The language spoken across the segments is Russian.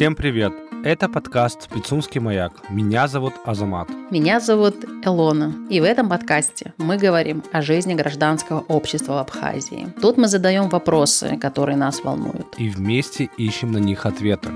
Всем привет! Это подкаст «Пицунский маяк». Меня зовут Азамат. Меня зовут Элона. И в этом подкасте мы говорим о жизни гражданского общества в Абхазии. Тут мы задаем вопросы, которые нас волнуют. И вместе ищем на них ответы.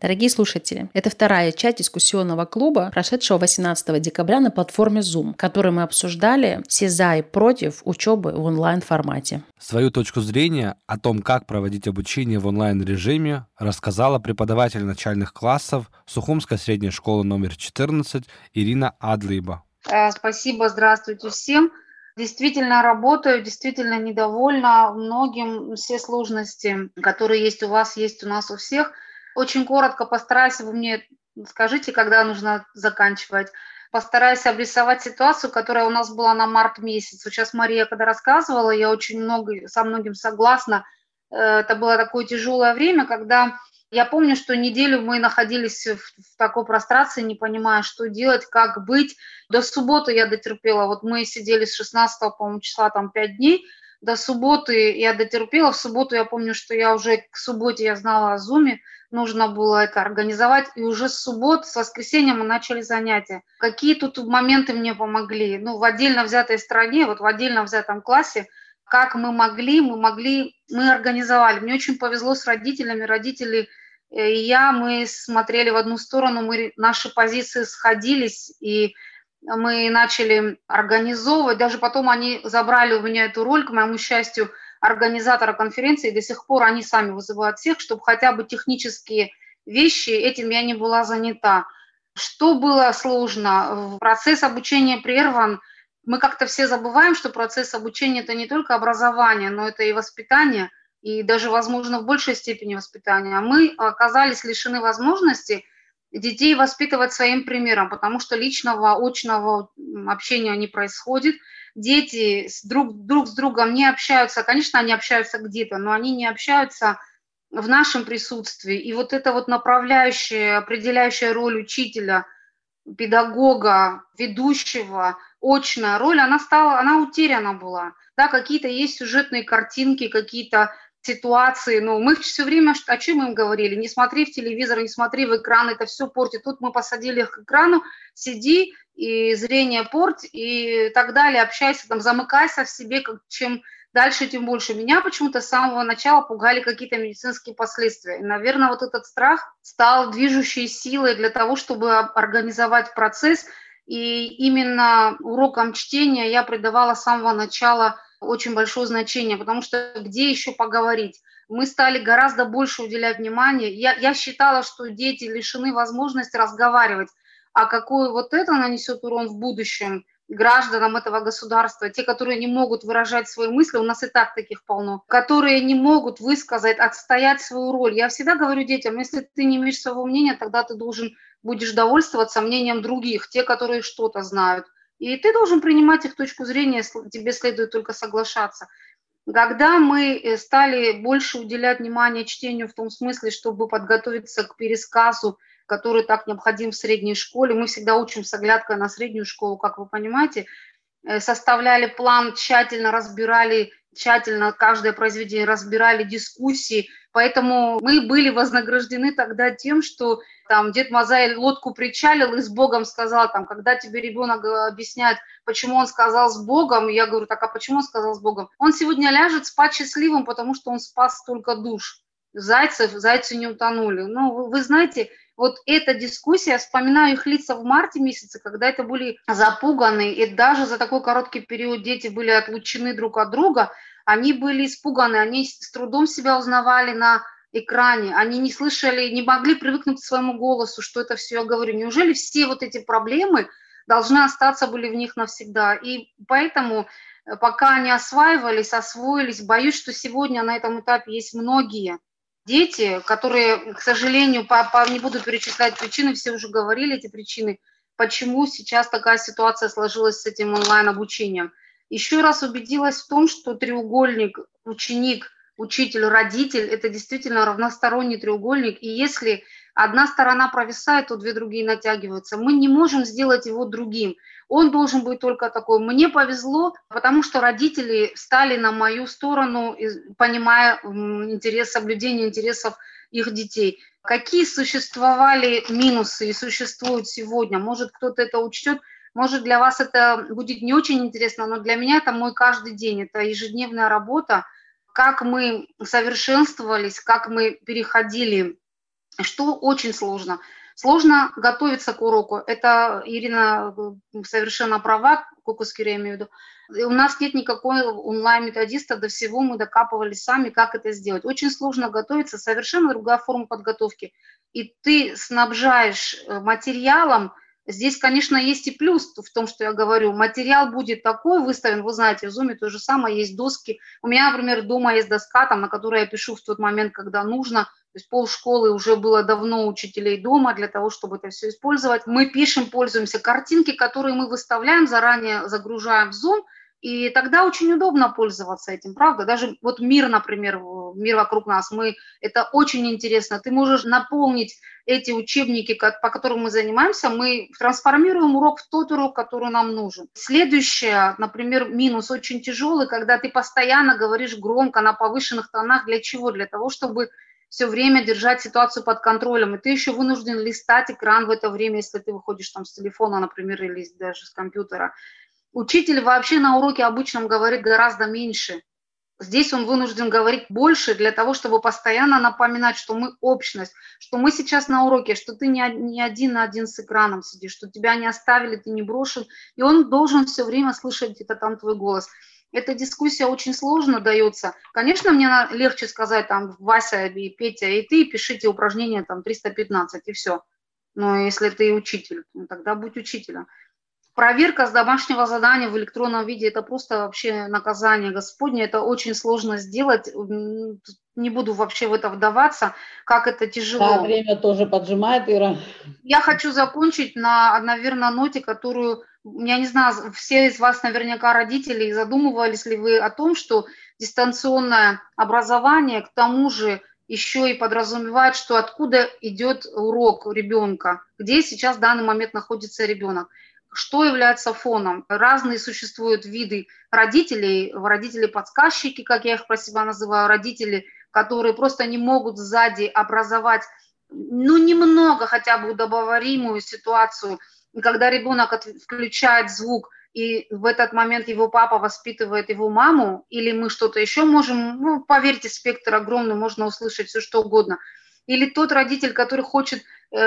Дорогие слушатели, это вторая часть дискуссионного клуба, прошедшего 18 декабря на платформе Zoom, в которой мы обсуждали все за и против учебы в онлайн-формате. Свою точку зрения о том, как проводить обучение в онлайн-режиме, рассказала преподаватель начальных классов Сухумской средней школы номер 14 Ирина Адлиба. Э, спасибо, здравствуйте всем. Действительно работаю, действительно недовольна многим все сложности, которые есть у вас, есть у нас у всех – очень коротко постараюсь, вы мне скажите, когда нужно заканчивать. Постараюсь обрисовать ситуацию, которая у нас была на март месяц. Сейчас Мария, когда рассказывала, я очень много, со многим согласна. Э, это было такое тяжелое время, когда я помню, что неделю мы находились в, в такой прострации, не понимая, что делать, как быть. До субботы я дотерпела. Вот мы сидели с 16 по числа, там 5 дней. До субботы я дотерпела. В субботу я помню, что я уже к субботе я знала о Зуме нужно было это организовать, и уже с суббот, с воскресенья мы начали занятия. Какие тут моменты мне помогли? Ну, в отдельно взятой стране, вот в отдельно взятом классе, как мы могли, мы могли, мы организовали. Мне очень повезло с родителями, родители э, и я, мы смотрели в одну сторону, мы, наши позиции сходились, и мы начали организовывать, даже потом они забрали у меня эту роль, к моему счастью, организатора конференции, до сих пор они сами вызывают всех, чтобы хотя бы технические вещи, этим я не была занята. Что было сложно? Процесс обучения прерван. Мы как-то все забываем, что процесс обучения – это не только образование, но это и воспитание, и даже, возможно, в большей степени воспитание. А мы оказались лишены возможности детей воспитывать своим примером, потому что личного, очного общения не происходит – дети с друг, друг с другом не общаются, конечно, они общаются где-то, но они не общаются в нашем присутствии. И вот эта вот направляющая, определяющая роль учителя, педагога, ведущего, очная роль, она стала, она утеряна была. Да, какие-то есть сюжетные картинки, какие-то ситуации, но мы все время, о чем им говорили, не смотри в телевизор, не смотри в экран, это все портит. Тут мы посадили их к экрану, сиди и зрение порт, и так далее, общайся, там, замыкайся в себе, как, чем дальше, тем больше. Меня почему-то с самого начала пугали какие-то медицинские последствия. И, наверное, вот этот страх стал движущей силой для того, чтобы организовать процесс, и именно урокам чтения я придавала с самого начала очень большое значение, потому что где еще поговорить? Мы стали гораздо больше уделять внимание. Я, я считала, что дети лишены возможности разговаривать а какой вот это нанесет урон в будущем гражданам этого государства, те, которые не могут выражать свои мысли, у нас и так таких полно, которые не могут высказать, отстоять свою роль. Я всегда говорю детям, если ты не имеешь своего мнения, тогда ты должен будешь довольствоваться мнением других, те, которые что-то знают. И ты должен принимать их точку зрения, тебе следует только соглашаться. Когда мы э, стали больше уделять внимание чтению в том смысле, чтобы подготовиться к пересказу который так необходим в средней школе. Мы всегда учим с оглядкой на среднюю школу, как вы понимаете. Э, составляли план, тщательно разбирали, тщательно каждое произведение разбирали, дискуссии. Поэтому мы были вознаграждены тогда тем, что там дед Мазай лодку причалил и с Богом сказал, там, когда тебе ребенок объясняет, почему он сказал с Богом, я говорю, так а почему он сказал с Богом? Он сегодня ляжет спать счастливым, потому что он спас столько душ. Зайцев, зайцы не утонули. Ну, вы, вы знаете, вот эта дискуссия, вспоминаю их лица в марте месяце, когда это были запуганы, и даже за такой короткий период дети были отлучены друг от друга, они были испуганы, они с трудом себя узнавали на экране, они не слышали, не могли привыкнуть к своему голосу, что это все я говорю. Неужели все вот эти проблемы должны остаться были в них навсегда? И поэтому э, пока они осваивались, освоились, боюсь, что сегодня на этом этапе есть многие – дети, которые, к сожалению, по, по, не буду перечислять причины, все уже говорили эти причины, почему сейчас такая ситуация сложилась с этим онлайн-обучением. Еще раз убедилась в том, что треугольник ученик, учитель, родитель – это действительно равносторонний треугольник. И если одна сторона провисает, то две другие натягиваются. Мы не можем сделать его другим. Он должен быть только такой. Мне повезло, потому что родители стали на мою сторону, понимая интерес, соблюдение интересов их детей. Какие существовали минусы и существуют сегодня? Может, кто-то это учтет, может, для вас это будет не очень интересно, но для меня это мой каждый день, это ежедневная работа, как мы совершенствовались, как мы переходили, что очень сложно. Сложно готовиться к уроку. Это Ирина совершенно права, Кукускире имею в виду. У нас нет никакой онлайн-методиста, до всего мы докапывались сами, как это сделать. Очень сложно готовиться, совершенно другая форма подготовки. И ты снабжаешь э, материалом, Здесь, конечно, есть и плюс в том, что я говорю. Материал будет такой выставлен, вы знаете, в Zoom то же самое, есть доски. У меня, например, дома есть доска, там, на которой я пишу в тот момент, когда нужно. То есть полшколы уже было давно учителей дома для того, чтобы это все использовать. Мы пишем, пользуемся. Картинки, которые мы выставляем, заранее загружаем в Zoom – и тогда очень удобно пользоваться этим, правда? Даже вот мир, например, мир вокруг нас, мы, это очень интересно. Ты можешь наполнить эти учебники, по которым мы занимаемся, мы трансформируем урок в тот урок, который нам нужен. Следующее, например, минус очень тяжелый, когда ты постоянно говоришь громко на повышенных тонах. Для чего? Для того, чтобы все время держать ситуацию под контролем, и ты еще вынужден листать экран в это время, если ты выходишь там с телефона, например, или даже с компьютера. Учитель вообще на уроке обычном говорит гораздо меньше. Здесь он вынужден говорить больше для того, чтобы постоянно напоминать, что мы общность, что мы сейчас на уроке, что ты не один на один с экраном сидишь, что тебя не оставили, ты не брошен. И он должен все время слышать это там твой голос. Эта дискуссия очень сложно дается. Конечно, мне легче сказать там Вася и Петя, и ты пишите упражнение там 315 и все. Но если ты учитель, ну, тогда будь учителем. Проверка с домашнего задания в электронном виде – это просто вообще наказание Господне. Это очень сложно сделать. Не буду вообще в это вдаваться, как это тяжело. Да, время тоже поджимает, Ира. Я хочу закончить на, наверное, ноте, которую, я не знаю, все из вас наверняка родители, задумывались ли вы о том, что дистанционное образование к тому же еще и подразумевает, что откуда идет урок ребенка, где сейчас в данный момент находится ребенок что является фоном. Разные существуют виды родителей, родители-подсказчики, как я их про себя называю, родители, которые просто не могут сзади образовать, ну, немного хотя бы удобоваримую ситуацию, когда ребенок включает звук, и в этот момент его папа воспитывает его маму, или мы что-то еще можем, ну, поверьте, спектр огромный, можно услышать все что угодно. Или тот родитель, который хочет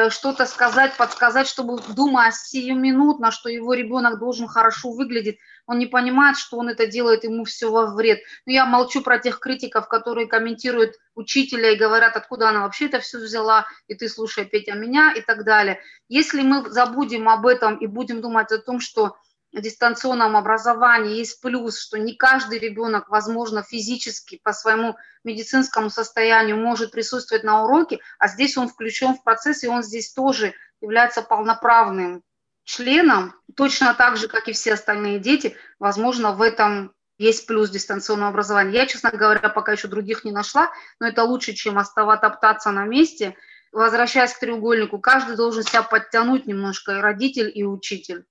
что-то сказать, подсказать, чтобы, думая сиюминутно, что его ребенок должен хорошо выглядеть, он не понимает, что он это делает ему все во вред. Но я молчу про тех критиков, которые комментируют учителя и говорят, откуда она вообще это все взяла, и ты слушай, Петя, меня и так далее. Если мы забудем об этом и будем думать о том, что дистанционном образовании есть плюс, что не каждый ребенок, возможно, физически по своему медицинскому состоянию может присутствовать на уроке, а здесь он включен в процесс, и он здесь тоже является полноправным членом, точно так же, как и все остальные дети, возможно, в этом есть плюс дистанционного образования. Я, честно говоря, пока еще других не нашла, но это лучше, чем оставаться топтаться на месте. Возвращаясь к треугольнику, каждый должен себя подтянуть немножко, и родитель, и учитель.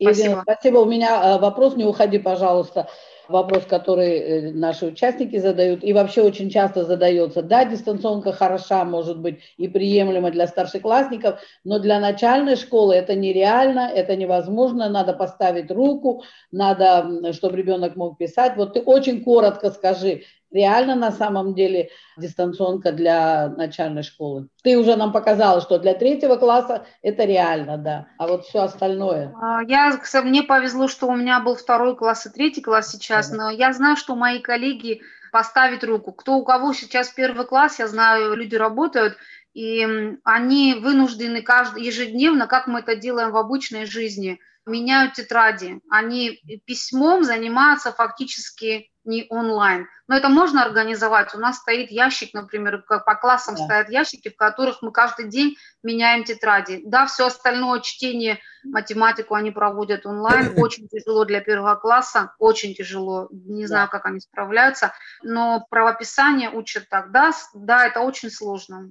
Спасибо. спасибо. У меня э, вопрос, не уходи, пожалуйста. Вопрос, который э, наши участники задают и вообще очень часто задается. Да, дистанционка хороша, может быть, и приемлема для старшеклассников, но для начальной школы это нереально, это невозможно. Надо поставить руку, надо, чтобы ребенок мог писать. Вот ты очень коротко скажи, реально на самом деле дистанционка для начальной школы? Ты уже нам показала, что для третьего класса это реально, да. А вот все остальное? А, я, мне повезло, что у меня был второй класс и третий класс сейчас, но я знаю, что мои коллеги поставить руку. Кто у кого сейчас первый класс, я знаю, люди работают, и они вынуждены каждый, ежедневно, как мы это делаем в обычной жизни, меняют тетради. Они письмом занимаются фактически не онлайн. Но это можно организовать. У нас стоит ящик, например, по классам да. стоят ящики, в которых мы каждый день меняем тетради. Да, все остальное чтение, математику они проводят онлайн. Очень тяжело для первого класса, очень тяжело. Не знаю, да. как они справляются. Но правописание учат так. Да, да, это очень сложно.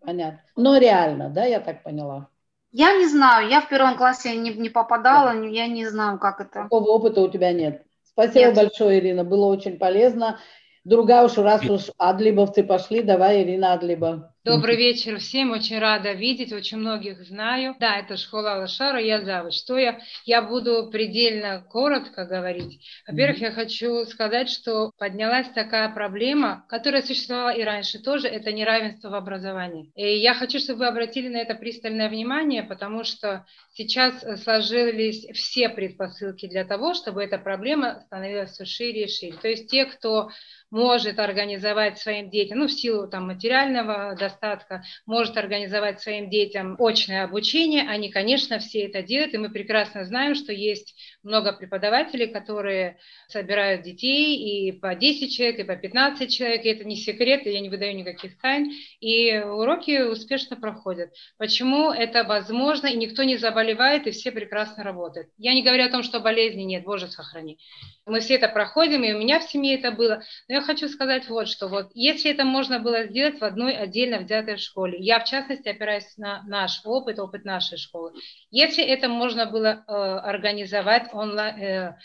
Понятно. Но реально, да, я так поняла? Я не знаю, я в первом классе не, не попадала, я не знаю, как это. Такого опыта у тебя нет. Спасибо нет. большое, Ирина, было очень полезно. Другая уж, раз уж адлибовцы пошли, давай, Ирина Адлиба. Добрый вечер всем, очень рада видеть, очень многих знаю. Да, это школа Лошара, я завуч. Что я? Я буду предельно коротко говорить. Во-первых, я хочу сказать, что поднялась такая проблема, которая существовала и раньше тоже, это неравенство в образовании. И я хочу, чтобы вы обратили на это пристальное внимание, потому что сейчас сложились все предпосылки для того, чтобы эта проблема становилась все шире и шире. То есть те, кто может организовать своим детям, ну, в силу там материального достатка, может организовать своим детям очное обучение, они, конечно, все это делают, и мы прекрасно знаем, что есть много преподавателей, которые собирают детей и по 10 человек, и по 15 человек, и это не секрет, и я не выдаю никаких тайн, и уроки успешно проходят. Почему это возможно, и никто не заболевает, и все прекрасно работают. Я не говорю о том, что болезни нет, Боже сохрани. Мы все это проходим, и у меня в семье это было. Но я хочу сказать вот что. Вот, если это можно было сделать в одной отдельно взятой школе, я в частности опираюсь на наш опыт, опыт нашей школы. Если это можно было э, организовать онлайн, э,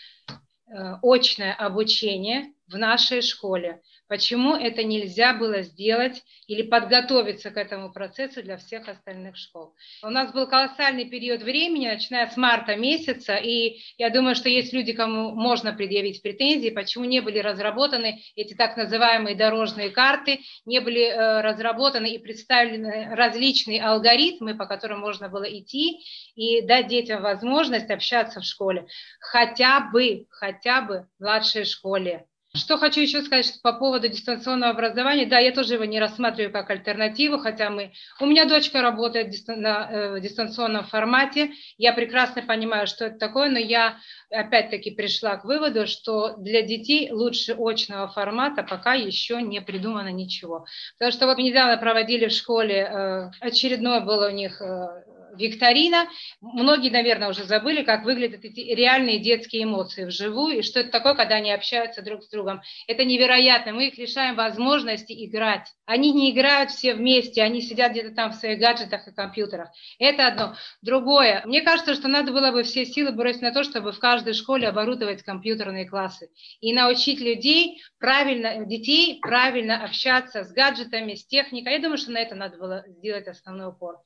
э, очное обучение в нашей школе, Почему это нельзя было сделать или подготовиться к этому процессу для всех остальных школ? У нас был колоссальный период времени, начиная с марта месяца, и я думаю, что есть люди, кому можно предъявить претензии, почему не были разработаны эти так называемые дорожные карты, не были э, разработаны и представлены различные алгоритмы, по которым можно было идти и дать детям возможность общаться в школе, хотя бы, хотя бы в младшей школе. Что хочу еще сказать по поводу дистанционного образования. Да, я тоже его не рассматриваю как альтернативу, хотя мы... У меня дочка работает на э, дистанционном формате. Я прекрасно понимаю, что это такое, но я опять-таки пришла к выводу, что для детей лучше очного формата пока еще не придумано ничего. Потому что вот недавно проводили в школе, э, очередное было у них э, викторина. Многие, наверное, уже забыли, как выглядят эти реальные детские эмоции вживую, и что это такое, когда они общаются друг с другом. Это невероятно. Мы их лишаем возможности играть. Они не играют все вместе, они сидят где-то там в своих гаджетах и компьютерах. Это одно. Другое. Мне кажется, что надо было бы все силы бросить на то, чтобы в каждой школе оборудовать компьютерные классы и научить людей правильно, детей правильно общаться с гаджетами, с техникой. Я думаю, что на это надо было сделать основной упор.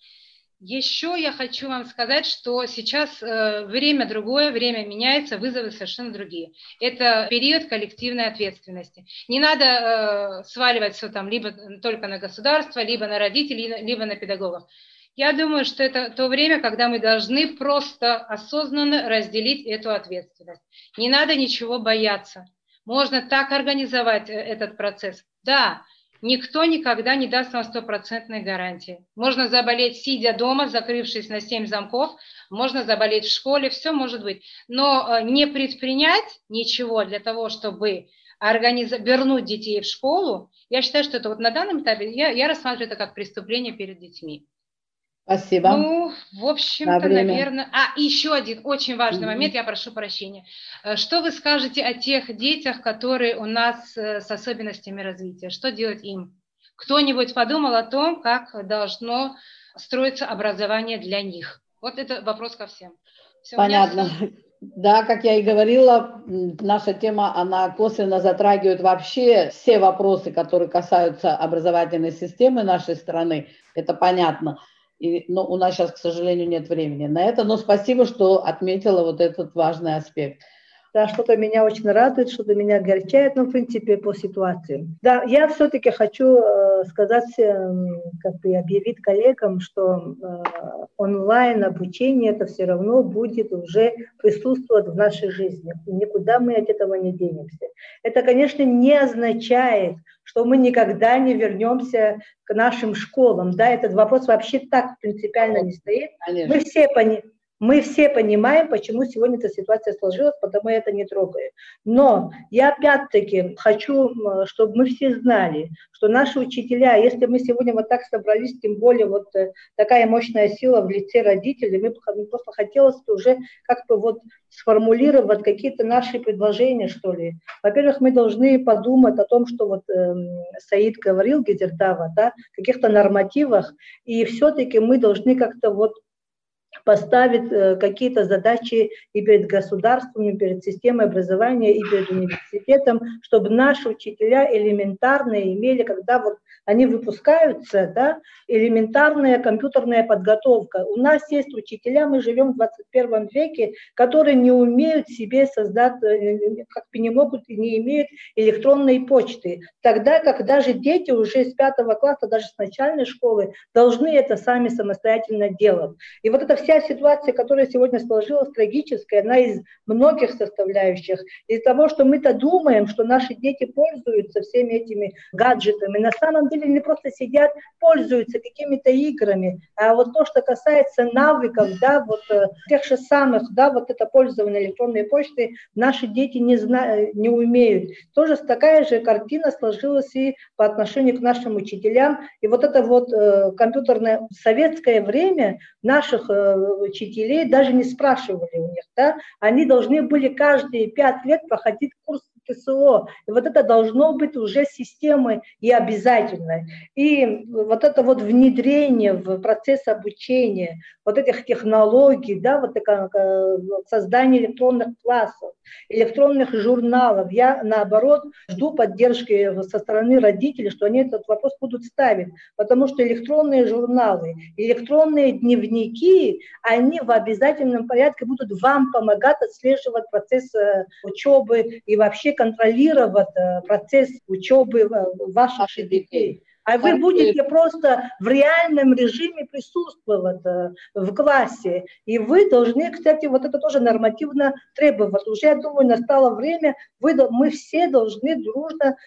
Еще я хочу вам сказать, что сейчас э, время другое, время меняется, вызовы совершенно другие. Это период коллективной ответственности. Не надо э, сваливать все там либо только на государство, либо на родителей, либо на педагогов. Я думаю, что это то время, когда мы должны просто осознанно разделить эту ответственность. Не надо ничего бояться. Можно так организовать э, этот процесс. Да, Никто никогда не даст вам стопроцентной гарантии. Можно заболеть, сидя дома, закрывшись на 7 замков, можно заболеть в школе, все может быть. Но э, не предпринять ничего для того, чтобы организ... вернуть детей в школу, я считаю, что это вот на данном этапе, я, я рассматриваю это как преступление перед детьми. Спасибо. Ну, в общем-то, наверное... А, еще один очень важный mm-hmm. момент, я прошу прощения. Э, что вы скажете о тех детях, которые у нас э, с особенностями развития? Что делать им? Кто-нибудь подумал о том, как должно строиться образование для них? Вот это вопрос ко всем. Все, Понятно. Да, как я и говорила, наша тема, она косвенно затрагивает вообще все вопросы, которые касаются образовательной системы нашей страны. Это понятно. И, но у нас сейчас, к сожалению, нет времени на это. Но спасибо, что отметила вот этот важный аспект. Да, что-то меня очень радует, что-то меня огорчает, но, в принципе, по ситуации. Да, я все-таки хочу э, сказать, э, как бы объявить коллегам, что э, онлайн обучение это все равно будет уже присутствовать в нашей жизни. И никуда мы от этого не денемся. Это, конечно, не означает, что мы никогда не вернемся к нашим школам. Да, этот вопрос вообще так принципиально не стоит. Конечно. Мы все понимаем Мы все понимаем, почему сегодня эта ситуация сложилась, потому я это не трогаю. Но я опять-таки хочу, чтобы мы все знали, что наши учителя, если мы сегодня вот так собрались, тем более вот э, такая мощная сила в лице родителей, мы просто хотелось уже как бы вот сформулировать какие-то наши предложения, что ли. Во-первых, мы должны подумать о том, что вот э, Саид говорил, Гизердава, да, каких-то нормативах, и все-таки мы должны как-то вот поставить э, какие-то задачи и перед государством, и перед системой образования, и перед университетом, чтобы наши учителя элементарно имели, когда вот они выпускаются, да, элементарная компьютерная подготовка. У нас есть учителя, мы живем в 21 веке, которые не умеют себе создать, э, как бы не могут и не имеют электронной почты. Тогда, когда же дети уже с пятого класса, даже с начальной школы, должны это сами самостоятельно делать. И вот эта вся ситуация, которая сегодня сложилась, трагическая, она из многих составляющих. Из того, что мы-то думаем, что наши дети пользуются всеми этими гаджетами, на самом деле не просто сидят, пользуются какими-то играми, а вот то, что касается навыков, да, вот э, тех же самых, да, вот это пользование электронной почтой, наши дети не знают, не умеют. Тоже такая же картина сложилась и по отношению к нашим учителям. И вот это вот э, компьютерное советское время наших э, учителей даже не спрашивали у них, да, они должны были каждые пять лет проходить курс ТСО. И вот это должно быть уже системой и обязательной. И вот это вот внедрение в процесс обучения, вот этих технологий, да, вот такое э, создание электронных классов, электронных журналов. Я, наоборот, жду поддержки со стороны родителей, что они этот вопрос будут ставить, потому что электронные журналы, электронные дневники, они в обязательном порядке будут вам помогать отслеживать процесс э, учебы и вообще контролировать э, процесс учебы ваших детей а вы будете просто в реальном режиме присутствовать э, в классе. И вы должны, кстати, вот это тоже нормативно требовать. Уже, я думаю, настало время, вы, мы все должны дружно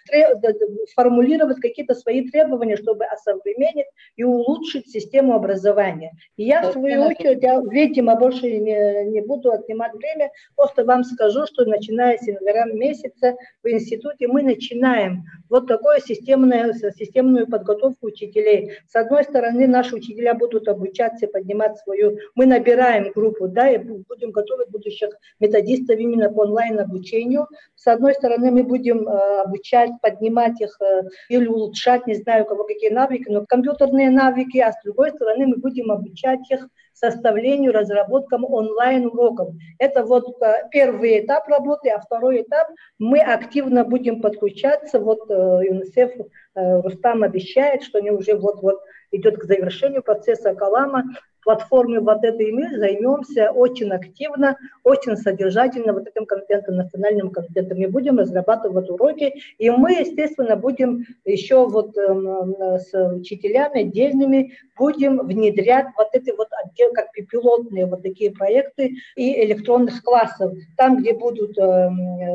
формулировать какие-то свои требования, чтобы осовременить и улучшить систему образования. И я, в свою очередь, я, видимо, больше не, не буду отнимать время, просто вам скажу, что начиная с января месяца в институте мы начинаем вот такое системное, системную подготовку учителей. С одной стороны, наши учителя будут обучаться, поднимать свою... Мы набираем группу, да, и будем готовить будущих методистов именно по онлайн-обучению. С одной стороны, мы будем э, обучать, поднимать их э, или улучшать, не знаю, у кого какие навыки, но компьютерные навыки, а с другой стороны, мы будем обучать их составлению, разработкам онлайн-уроков. Это вот э, первый этап работы, а второй этап мы активно будем подключаться. Вот э, ЮНИСЕФ э, Рустам обещает, что они уже вот-вот идет к завершению процесса Калама платформе вот этой мы займемся очень активно, очень содержательно вот этим контентом, национальным контентом. Мы будем разрабатывать уроки, и мы, естественно, будем еще вот э, с учителями отдельными будем внедрять вот эти вот отдел, как пилотные вот такие проекты и электронных классов, там, где будут э,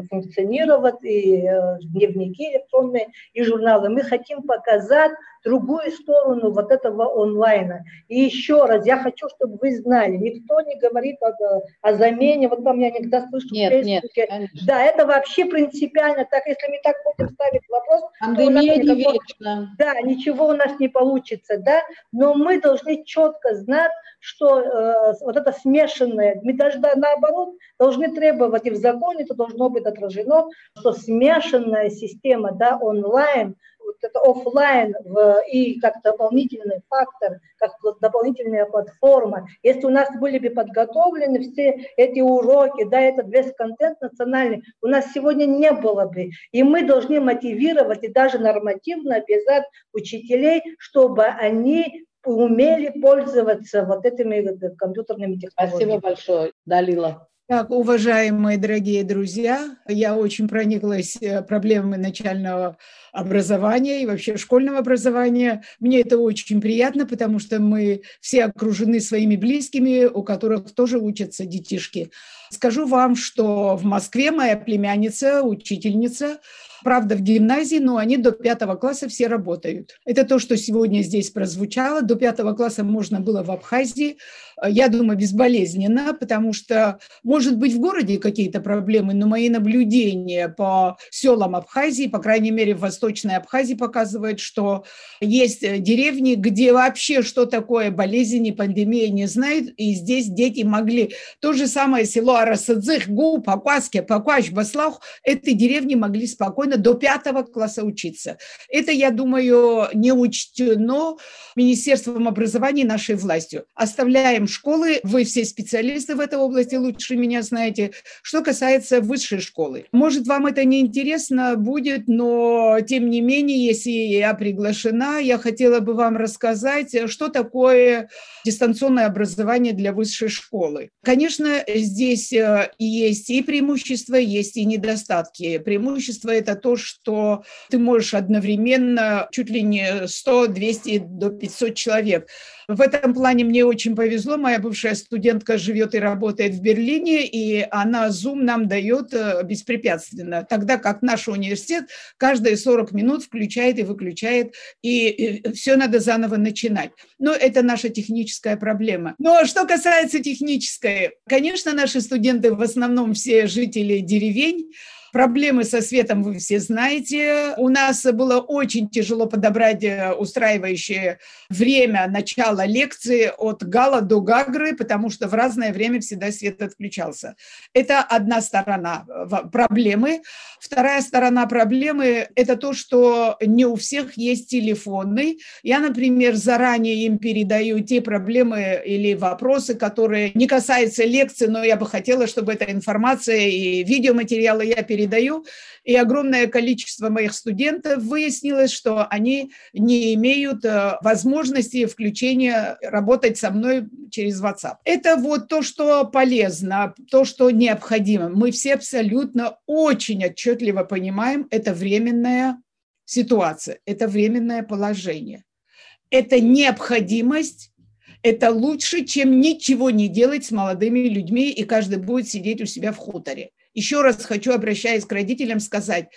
функционировать и э, дневники электронные, и журналы. Мы хотим показать другую сторону вот этого онлайна. И еще раз, я хочу, чтобы вы знали, никто не говорит о, о замене, вот там я иногда слышу нет, в Фейсбуке. Нет, да, это вообще принципиально, так если мы так будем ставить вопрос, Пандемия не никакого, Да, ничего у нас не получится, да, но мы должны четко знать, что э, вот это смешанное, мы даже да, наоборот должны требовать, и в законе это должно быть отражено, что смешанная система, да, онлайн, вот это офлайн и как дополнительный фактор, как дополнительная платформа. Если у нас были бы подготовлены все эти уроки, да, этот весь контент национальный, у нас сегодня не было бы. И мы должны мотивировать и даже нормативно обязать учителей, чтобы они умели пользоваться вот этими компьютерными технологиями. Спасибо большое, Далила. Так, уважаемые дорогие друзья, я очень прониклась э, проблемами начального образования и вообще школьного образования. Мне это очень приятно, потому что мы все окружены своими близкими, у которых тоже учатся детишки. Скажу вам, что в Москве моя племянница, учительница, правда, в гимназии, но они до пятого класса все работают. Это то, что сегодня здесь прозвучало. До пятого класса можно было в Абхазии. Я думаю, безболезненно, потому что, может быть, в городе какие-то проблемы, но мои наблюдения по селам Абхазии, по крайней мере, в Восточной Абхазии показывают, что есть деревни, где вообще что такое болезнь и пандемия не знают, и здесь дети могли. То же самое село Арасадзых, Гу, Пакваске, Паквач, Баслах, эти деревни могли спокойно до пятого класса учиться. Это, я думаю, не учтено Министерством образования нашей властью. Оставляем школы, вы все специалисты в этой области, лучше меня знаете. Что касается высшей школы, может, вам это не интересно будет, но тем не менее, если я приглашена, я хотела бы вам рассказать, что такое дистанционное образование для высшей школы. Конечно, здесь э, есть и преимущества, есть и недостатки. Преимущество – это то, что ты можешь одновременно чуть ли не 100, 200 до 500 человек в этом плане мне очень повезло. Моя бывшая студентка живет и работает в Берлине, и она Zoom нам дает э, беспрепятственно. Тогда как наш университет каждые 40 минут включает и выключает, и все надо заново начинать. Но это наша техническая проблема. Но что касается технической, конечно, наши студенты в основном все жители деревень, Проблемы со светом вы все знаете. У нас было очень тяжело подобрать э, устраивающее время начала лекции от Гала до Гагры, потому что в разное время всегда свет отключался. Это одна сторона э, проблемы. Вторая сторона проблемы – это то, что не у всех есть телефоны. Я, например, заранее им передаю те проблемы или вопросы, которые не касаются лекции, но я бы хотела, чтобы эта информация и видеоматериалы я передаю передаю, и огромное количество моих студентов выяснилось, что они не имеют э, возможности включения работать со мной через WhatsApp. Это вот то, что полезно, то, что необходимо. Мы все абсолютно очень отчетливо понимаем, это временная ситуация, это временное положение. Это необходимость это лучше, чем ничего не делать с молодыми людьми, и каждый будет сидеть у себя в хуторе. Еще раз хочу, обращаясь к родителям, сказать,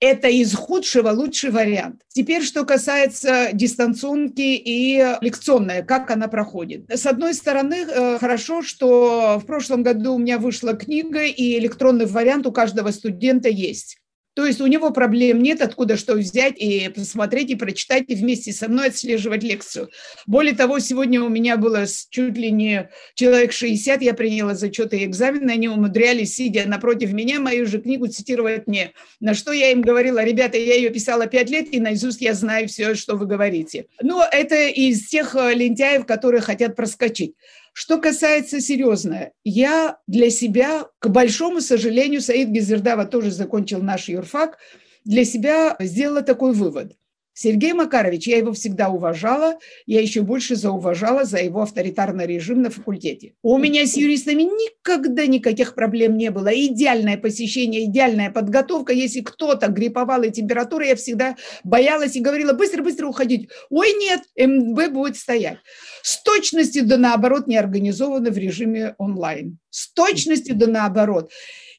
это из худшего лучший вариант. Теперь, что касается дистанционки и лекционная, как она проходит. С одной стороны, э, хорошо, что в прошлом году у меня вышла книга, и электронный вариант у каждого студента есть. То есть у него проблем нет, откуда что взять и посмотреть, и прочитать, и вместе со мной отслеживать лекцию. Более того, сегодня у меня было чуть ли не человек 60, я приняла зачеты и экзамены, они умудрялись, сидя напротив меня, мою же книгу цитировать мне. На что я им говорила, ребята, я ее писала пять лет, и наизусть я знаю все, что вы говорите. Но это из тех э, лентяев, которые хотят проскочить. Что касается серьезное, я для себя, к большому сожалению, Саид Гизердава тоже закончил наш юрфак, для себя сделала такой вывод. Сергей Макарович, я его всегда уважала, я еще больше зауважала за его авторитарный режим на факультете. У меня с юристами никогда никаких проблем не было. Идеальное посещение, идеальная подготовка. Если кто-то грипповал и температура, я всегда боялась и говорила, быстро-быстро уходить. Ой, нет, МБ будет стоять. С точностью да наоборот не организовано в режиме онлайн. С точностью да наоборот.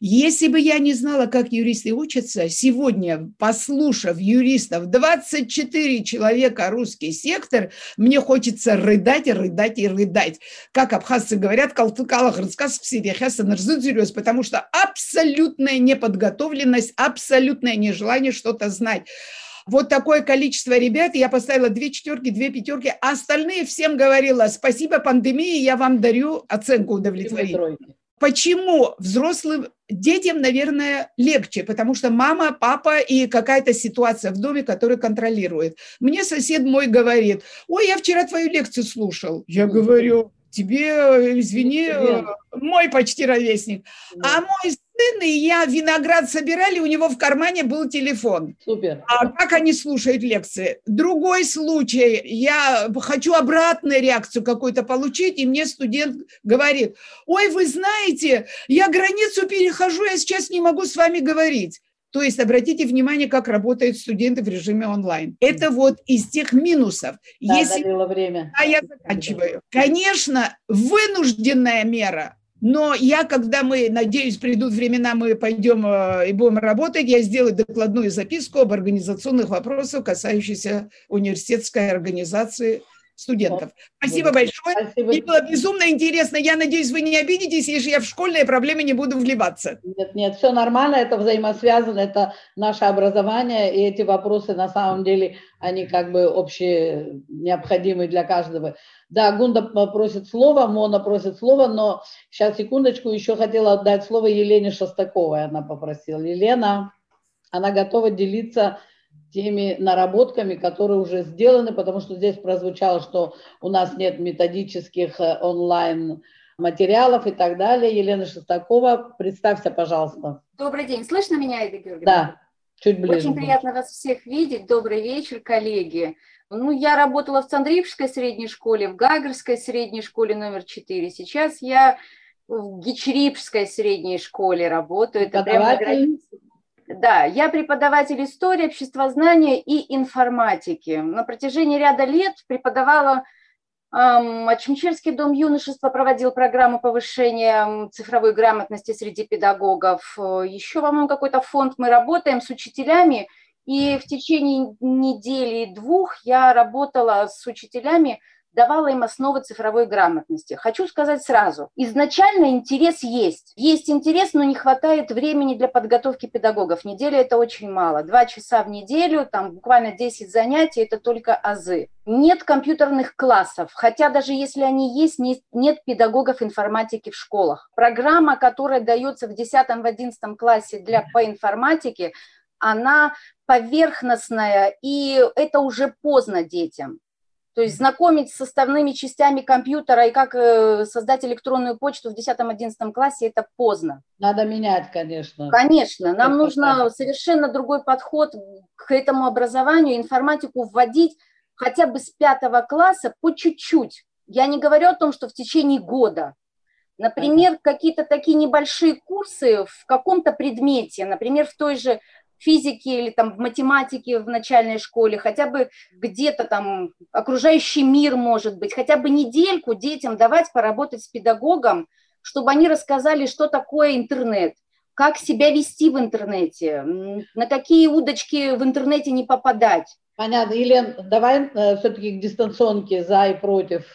Если бы я не знала, как юристы учатся, сегодня, послушав юристов, 24 человека русский сектор, мне хочется рыдать, рыдать и рыдать. Как абхазцы говорят, калтыкалах рассказ потому что абсолютная неподготовленность, абсолютное нежелание что-то знать вот такое количество ребят, я поставила две четверки, две пятерки, а остальные всем говорила, спасибо пандемии, я вам дарю оценку удовлетворительную. Почему взрослым детям, наверное, легче, потому что мама, папа и какая-то ситуация в доме, которую контролирует. Мне сосед мой говорит, ой, я вчера твою лекцию слушал. Я говорю, тебе, извини, мой почти ровесник. А мой сын и я виноград собирали, у него в кармане был телефон. Супер. А как они слушают лекции? Другой случай, я хочу обратную реакцию какую-то получить, и мне студент говорит, ой, вы знаете, я границу перехожу, я сейчас не могу с вами говорить. То есть обратите внимание, как работают студенты в режиме онлайн. Это вот из тех минусов. Да, Если... время. А я заканчиваю. Конечно, вынужденная мера Но я, когда мы, надеюсь, придут времена, мы пойдем э, и будем работать, я сделаю докладную записку об организационных вопросах, касающихся университетской организации студентов. Спасибо большое. Спасибо. Мне было безумно интересно. Я надеюсь, вы не обидитесь, если я в школьные проблемы не буду вливаться. Нет, нет, все нормально, это взаимосвязано, это наше образование, и эти вопросы на самом деле, они как бы общие, необходимые для каждого. Да, Гунда просит слово, Мона просит слово, но сейчас, секундочку, еще хотела отдать слово Елене Шостаковой, она попросила. Елена, она готова делиться теми наработками, которые уже сделаны, потому что здесь прозвучало, что у нас нет методических э, онлайн материалов и так далее. Елена Шестакова, представься, пожалуйста. Добрый день. Слышно меня, Ида Георгиевна? Да, чуть ближе. Очень приятно вас всех видеть. Добрый вечер, коллеги. Ну, я работала в Цандрипской средней школе, в Гагарской средней школе номер 4. Сейчас я в Гичрипской средней школе работаю. Это прямо на границе да, я преподаватель истории, обществознания и информатики. На протяжении ряда лет преподавала Ачмчерский дом юношества проводил программу повышения цифровой грамотности среди педагогов. Еще, по-моему, какой-то фонд мы работаем с учителями, и в течение недели двух я работала с учителями давала им основы цифровой грамотности. Хочу сказать сразу, изначально интерес есть. Есть интерес, но не хватает времени для подготовки педагогов. Неделя – это очень мало. Два часа в неделю, там буквально 10 занятий – это только азы. Нет компьютерных классов, хотя даже если они есть, нет педагогов информатики в школах. Программа, которая дается в 10-11 классе для, по информатике, она поверхностная, и это уже поздно детям. То есть знакомить с составными частями компьютера и как э, создать электронную почту в 10-11 классе – это поздно. Надо менять, конечно. Конечно. Нам это нужно правда. совершенно другой подход к этому образованию, информатику вводить хотя бы с пятого класса по чуть-чуть. Я не говорю о том, что в течение года. Например, какие-то такие небольшие курсы в каком-то предмете, например, в той же физике или там в математике в начальной школе, хотя бы где-то там окружающий мир, может быть, хотя бы недельку детям давать поработать с педагогом, чтобы они рассказали, что такое интернет, как себя вести в интернете, на какие удочки в интернете не попадать. Понятно. Елен, давай э, все-таки к дистанционке за и против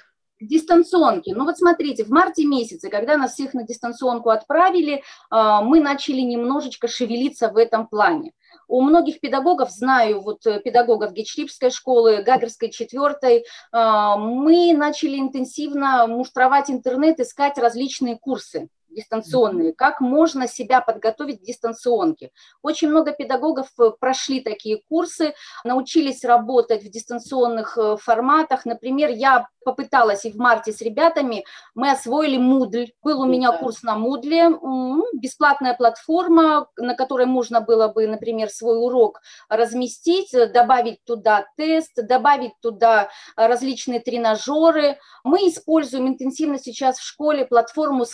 дистанционки. Ну вот смотрите, в марте месяце, когда нас всех на дистанционку отправили, а, мы начали немножечко шевелиться в этом плане. У многих педагогов, знаю, вот э, педагогов Гечрипской школы, Гагарской четвертой, а, мы начали интенсивно муштровать интернет, искать различные курсы дистанционные, как можно себя подготовить к дистанционке. Очень много педагогов э, прошли такие курсы, научились работать в дистанционных э, форматах. Например, я попыталась и в марте с ребятами, мы освоили Moodle. Был у меня курс на Moodle, ну, бесплатная платформа, на которой можно было бы, например, свой урок разместить, добавить туда тест, добавить туда различные тренажеры. Мы используем интенсивно сейчас в школе платформу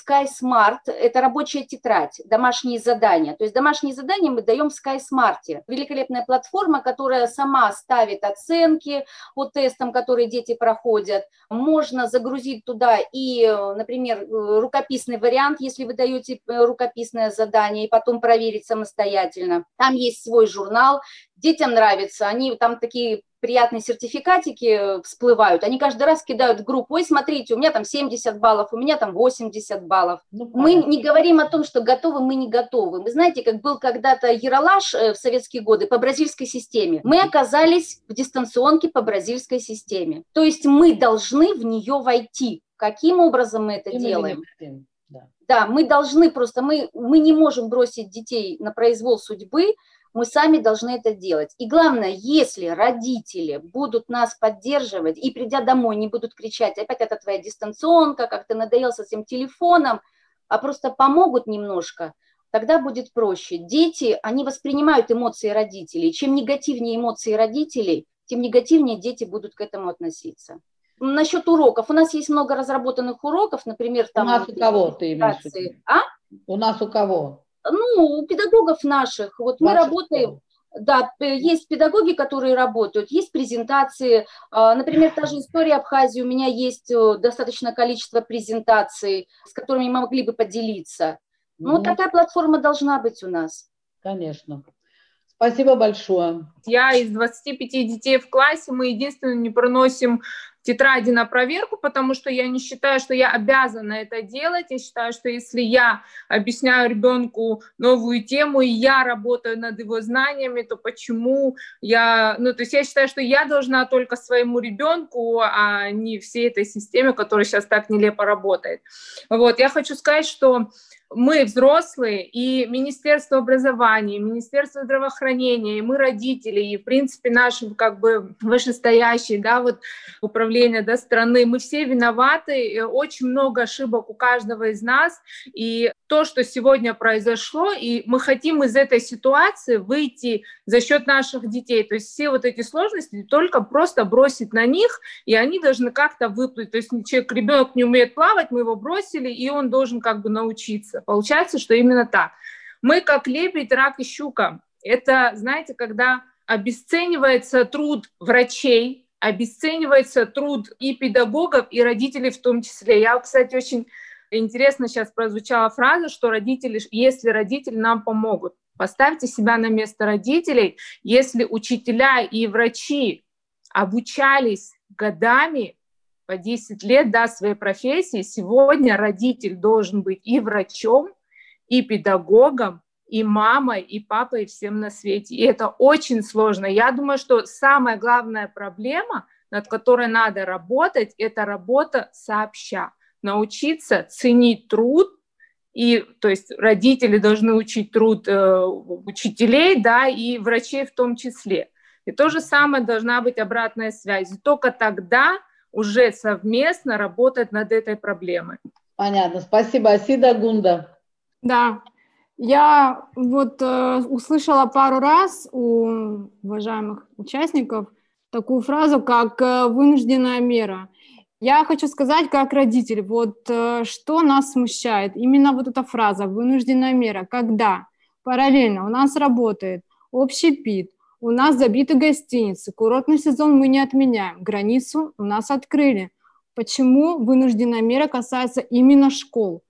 SkySmart. Это рабочая тетрадь, домашние задания. То есть домашние задания мы даем в SkySmart. Великолепная платформа, которая сама ставит оценки по тестам, которые дети проходят можно загрузить туда и, например, рукописный вариант, если вы даете э, рукописное задание, и потом проверить самостоятельно. Там есть свой журнал, детям нравится, они там такие приятные сертификатики всплывают, они каждый раз кидают в группу, ой, смотрите, у меня там 70 баллов, у меня там 80 баллов. Ну, мы не говорим о том, что готовы, мы не готовы. Вы знаете, как был когда-то Яралаш э, в советские годы по бразильской системе. Мы оказались в дистанционке по бразильской системе. То есть мы должны в нее войти. Каким образом мы это И делаем? Мы да. да, мы должны просто, мы, мы не можем бросить детей на произвол судьбы, мы сами должны это делать. И главное, если родители будут нас поддерживать и придя домой не будут кричать, опять это твоя дистанционка, как ты надоелся с этим телефоном, а просто помогут немножко, тогда будет проще. Дети, они воспринимают эмоции родителей. Чем негативнее эмоции родителей, тем негативнее дети будут к эту относиться. Насчет уроков. У нас есть много разработанных уроков, например, там... У нас у кого ты имеешь в А? У нас у кого? Ну, у педагогов наших, вот мы работаем, Да, есть педагоги, которые работают, есть презентации. А, например, та же история Абхазии, у меня есть э, достаточное количество презентаций, с которыми мы могли бы поделиться. Ну, mm такая платформа должна быть у нас. Конечно. Спасибо большое. Я из 25 детей в классе, мы единственное не проносим тетради на проверку, потому что я не считаю, что я обязана это делать. Я считаю, что если я объясняю ребенку новую тему, и я работаю над его знаниями, то почему я... Ну, то есть я считаю, что я должна только своему ребенку, а не всей этой системе, которая сейчас так нелепо работает. Вот, я хочу сказать, что мы взрослые, и Министерство образования, и Министерство здравоохранения, и мы родители, и, в принципе, наши как бы вышестоящие, да, вот управление, да, страны, мы все виноваты, очень много ошибок у каждого из нас, и то, что сегодня произошло, и мы хотим из этой ситуации выйти за счет наших детей, то есть все вот эти сложности только просто бросить на них, и они должны как-то выплыть, то есть человек, ребенок не умеет плавать, мы его бросили, и он должен как бы научиться. Получается, что именно так. Мы как лебедь, рак и щука. Это, знаете, когда обесценивается труд врачей, обесценивается труд и педагогов, и родителей в том числе. Я, кстати, очень интересно сейчас прозвучала фраза, что родители, если родители нам помогут. Поставьте себя на место родителей, если учителя и врачи обучались годами по 10 лет да, своей профессии, сегодня родитель должен быть и врачом, и педагогом, и мамой, и папой, и всем на свете. И это очень сложно. Я думаю, что самая главная проблема, над которой надо работать, это работа сообща. Научиться ценить труд, и, то есть родители должны учить труд э, учителей, да, и врачей в том числе. И то же самое должна быть обратная связь. И только тогда уже совместно работать над этой проблемой. Понятно. Спасибо. Асида Гунда. Да, я вот э, услышала пару раз у уважаемых участников такую фразу, как э, вынужденная мера. Я хочу сказать, как родитель, вот э, что нас смущает, именно вот эта фраза «вынужденная мера», когда параллельно у нас работает общий пит, у нас забиты гостиницы, курортный сезон мы не отменяем, границу у нас открыли. Почему вынужденная мера касается именно школ?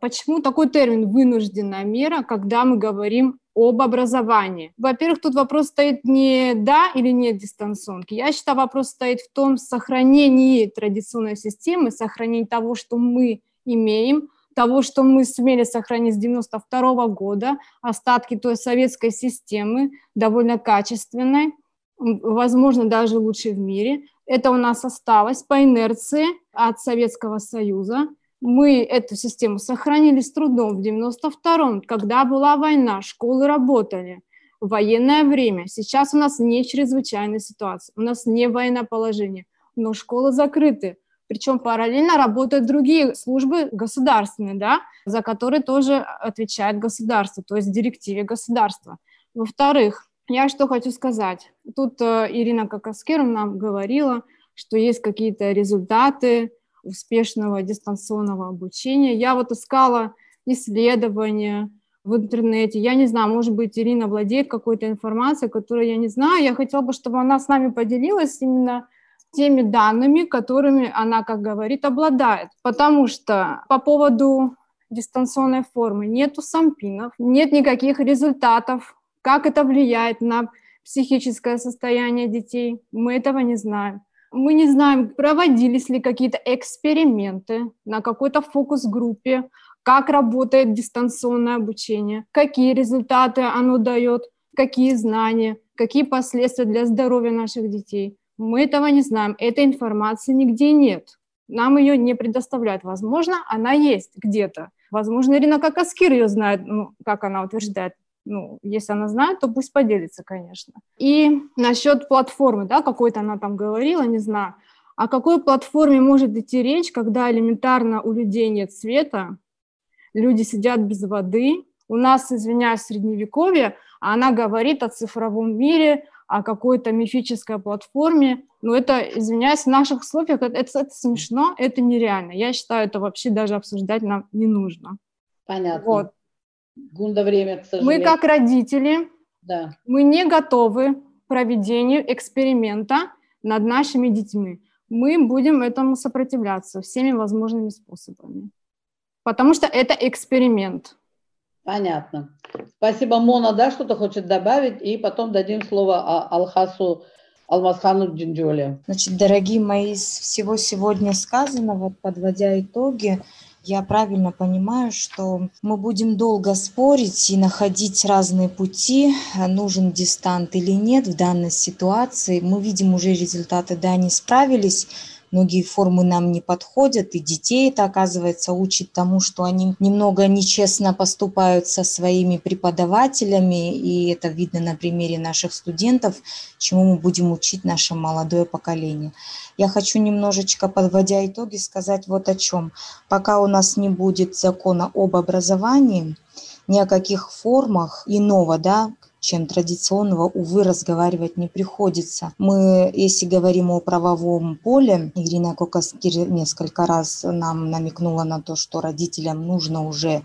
Почему такой термин «вынужденная мера», когда мы говорим об образовании? Во-первых, тут вопрос стоит не «да» или «нет» дистанционки. Я считаю, вопрос стоит в том сохранении традиционной системы, сохранении того, что мы имеем – того, что мы сумели сохранить с 92 года, остатки той советской системы, довольно качественной, возможно, даже лучшей в мире. Это у нас осталось по инерции от Советского Союза. Мы эту систему сохранили с трудом в 92-м, когда была война, школы работали. Военное время. Сейчас у нас не чрезвычайная ситуация, у нас не военное положение, но школы закрыты причем параллельно работают другие службы государственные, да, за которые тоже отвечает государство, то есть директиве государства. Во-вторых, я что хочу сказать. Тут э, Ирина Кокаскер нам говорила, что есть какие-то результаты успешного дистанционного обучения. Я вот искала исследования в интернете. Я не знаю, может быть, Ирина владеет какой-то информацией, которую я не знаю. Я хотела бы, чтобы она с нами поделилась именно теми данными, которыми она, как говорит, обладает. Потому что по поводу дистанционной формы нету сампинов, нет никаких результатов, как это влияет на психическое состояние детей, мы этого не знаем. Мы не знаем, проводились ли какие-то эксперименты на какой-то фокус-группе, как работает дистанционное обучение, какие результаты оно дает, какие знания, какие последствия для здоровья наших детей. Мы этого не знаем, этой информации нигде нет. Нам ее не предоставляют. Возможно, она есть где-то. Возможно, Ирина Какаскир ее знает, ну, как она утверждает. Ну, если она знает, то пусть поделится, конечно. И насчет платформы, да, какой-то она там говорила, не знаю. О какой платформе может идти речь, когда элементарно у людей нет света, люди сидят без воды, у нас, извиняюсь, средневековье, а она говорит о цифровом мире, о какой-то мифической платформе. Но это, извиняюсь, в наших условиях это, это, это смешно, это нереально. Я считаю, это вообще даже обсуждать нам не нужно. Понятно. Вот. Гунда время, к сожалению. Мы как родители Да. Мы не готовы к проведению эксперимента над нашими детьми. Мы будем этому сопротивляться всеми возможными способами. Потому что это эксперимент. Понятно. Спасибо, Мона, да, что-то хочет добавить, и потом дадим слово Алхасу Алмазхану Джинджоле. Значит, дорогие мои, из всего сегодня сказанного, подводя итоги, я правильно понимаю, что мы будем долго спорить и находить разные пути, нужен дистант или нет в данной ситуации. Мы видим уже результаты, да, они справились, многие формы нам не подходят, и детей это, оказывается, учит тому, что они немного нечестно поступают со своими преподавателями, и это видно на примере наших студентов, чему мы будем учить наше молодое поколение. Я хочу немножечко, подводя итоги, сказать вот о чем. Пока у нас не будет закона об образовании, ни о каких формах иного, да, чем традиционного, увы, разговаривать не приходится. Мы, если говорим о правовом поле, Ирина Кокаскир несколько раз нам намекнула на то, что родителям нужно уже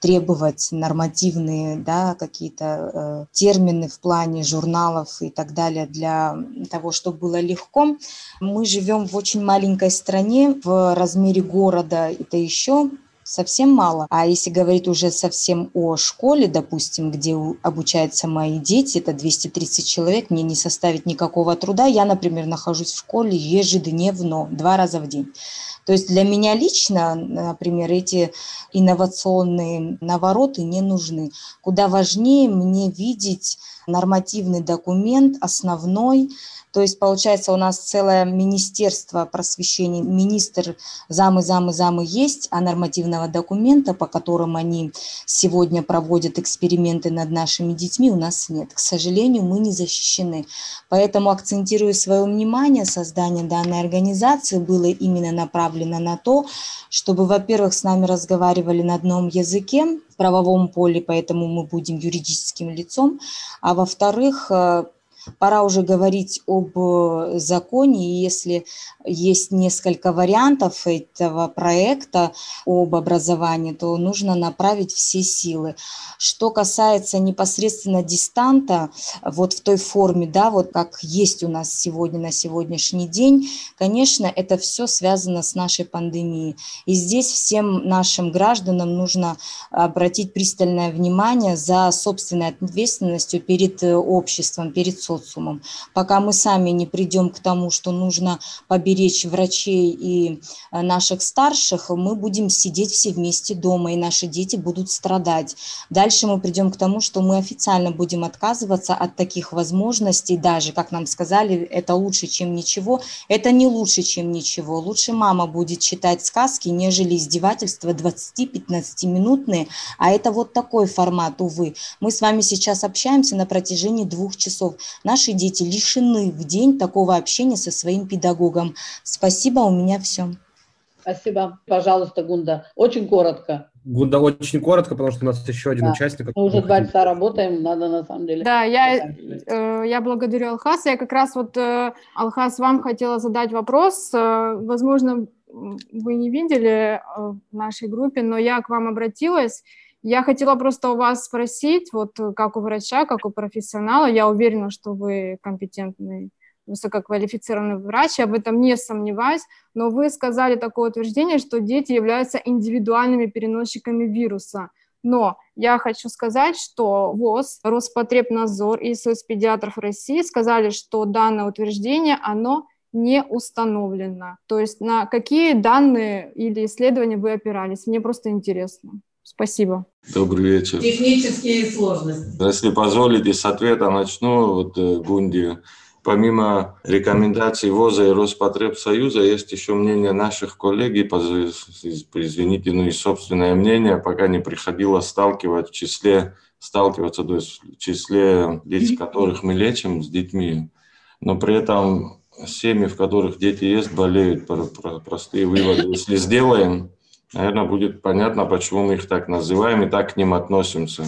требовать нормативные да, какие-то э, термины в плане журналов и так далее для того, чтобы было легко. Мы живем в очень маленькой стране, в размере города это еще совсем мало. А если говорить уже совсем о школе, допустим, где обучаются мои дети, это 230 человек, мне не составит никакого труда. Я, например, нахожусь в школе ежедневно, два раза в день. То есть для меня лично, например, эти инновационные навороты не нужны. Куда важнее мне видеть нормативный документ, основной, то есть, получается, у нас целое министерство просвещения, министр, замы, замы, замы есть, а нормативного документа, по которым они сегодня проводят эксперименты над нашими детьми, у нас нет. К сожалению, мы не защищены. Поэтому акцентирую свое внимание, создание данной организации было именно направлено на то, чтобы, во-первых, с нами разговаривали на одном языке, правовом поле, поэтому мы будем юридическим лицом, а во-вторых, э, пора уже говорить об э, законе, и если есть несколько вариантов этого проекта об образовании, то нужно направить все силы. Что касается непосредственно дистанта, вот в той форме, да, вот как есть у нас сегодня на сегодняшний день, конечно, это все связано с нашей пандемией. И здесь всем нашим гражданам нужно обратить пристальное внимание за собственной ответственностью перед э, обществом, перед социумом. Пока мы сами не придем к тому, что нужно поберечь врачей и э, наших старших, мы будем сидеть все вместе дома, и наши дети будут страдать. Дальше мы придем к тому, что мы официально будем отказываться от таких возможностей, даже, как нам сказали, это лучше, чем ничего. Это не лучше, чем ничего. Лучше мама будет читать сказки, нежели издевательства 20-15-минутные, а это вот такой формат, увы. Мы с вами сейчас общаемся на протяжении двух часов. Наши дети лишены в день такого общения со своим педагогом. Спасибо, у меня все. Спасибо. Пожалуйста, Гунда. Очень коротко. Гунда, очень коротко, потому что у нас еще один да. участник. Мы уже два часа работаем, надо на самом деле. Да, я, э, я благодарю Алхаса. Я как раз вот, э, Алхас, вам хотела задать вопрос. Э, возможно, вы не видели э, в нашей группе, но я к вам обратилась. Я хотела просто у вас спросить, вот как у врача, как у профессионала, я уверена, что вы компетентный высококвалифицированный врач, я в этом не сомневаюсь, но вы сказали такое утверждение, что дети являются индивидуальными переносчиками вируса. Но я хочу сказать, что ВОЗ, Роспотребнадзор и Союз педиатров России сказали, что данное утверждение, оно не установлено. То есть на какие данные или исследования вы опирались? Мне просто интересно. Спасибо. Добрый вечер. Технические сложности. Если позволите, с ответа начну. Вот э, Гунди Помимо рекомендаций ВОЗа и Роспотребсоюза, есть еще мнение наших коллег, и, извините, ну и собственное мнение, пока не приходилось сталкивать в числе, сталкиваться, то есть в числе дети, которых мы лечим, с детьми. Но при этом семьи, в которых дети есть, болеют, простые выводы. Если сделаем, наверное, будет понятно, почему мы их так называем и так к ним относимся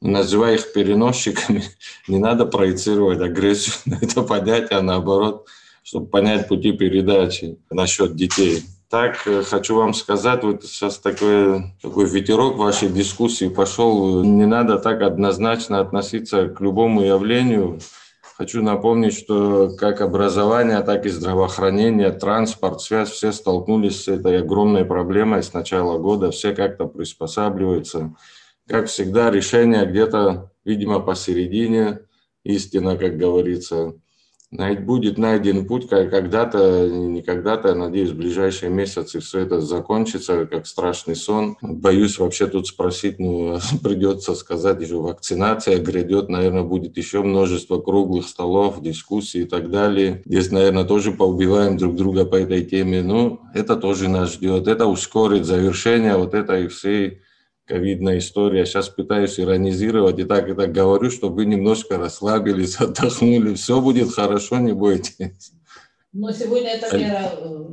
называя их переносчиками, не надо проецировать агрессию на это понятие, а наоборот, чтобы понять пути передачи насчет детей. так э, хочу вам сказать, вот сейчас такой, такой ветерок в вашей дискуссии пошел. Не надо так однозначно относиться к любому явлению. Хочу напомнить, что как образование, так и здравоохранение, транспорт, связь, все столкнулись с этой огромной проблемой с начала года, все как-то приспосабливаются. Как всегда, решение где-то, видимо, посередине, истина, как говорится будет найден путь, когда-то, не когда-то, надеюсь, в ближайшие месяцы все это закончится, как страшный сон. Боюсь вообще тут спросить, ну, придется сказать, что вакцинация грядет, наверное, будет еще множество круглых столов, дискуссий и так далее. Здесь, наверное, тоже поубиваем друг друга по этой теме, ну, это тоже нас ждет. Это ускорит завершение вот этой всей ковидная история. Сейчас пытаюсь иронизировать и так и так говорю, чтобы вы немножко расслабились, отдохнули. Все будет хорошо, не бойтесь. Но сегодня эта мера... Э,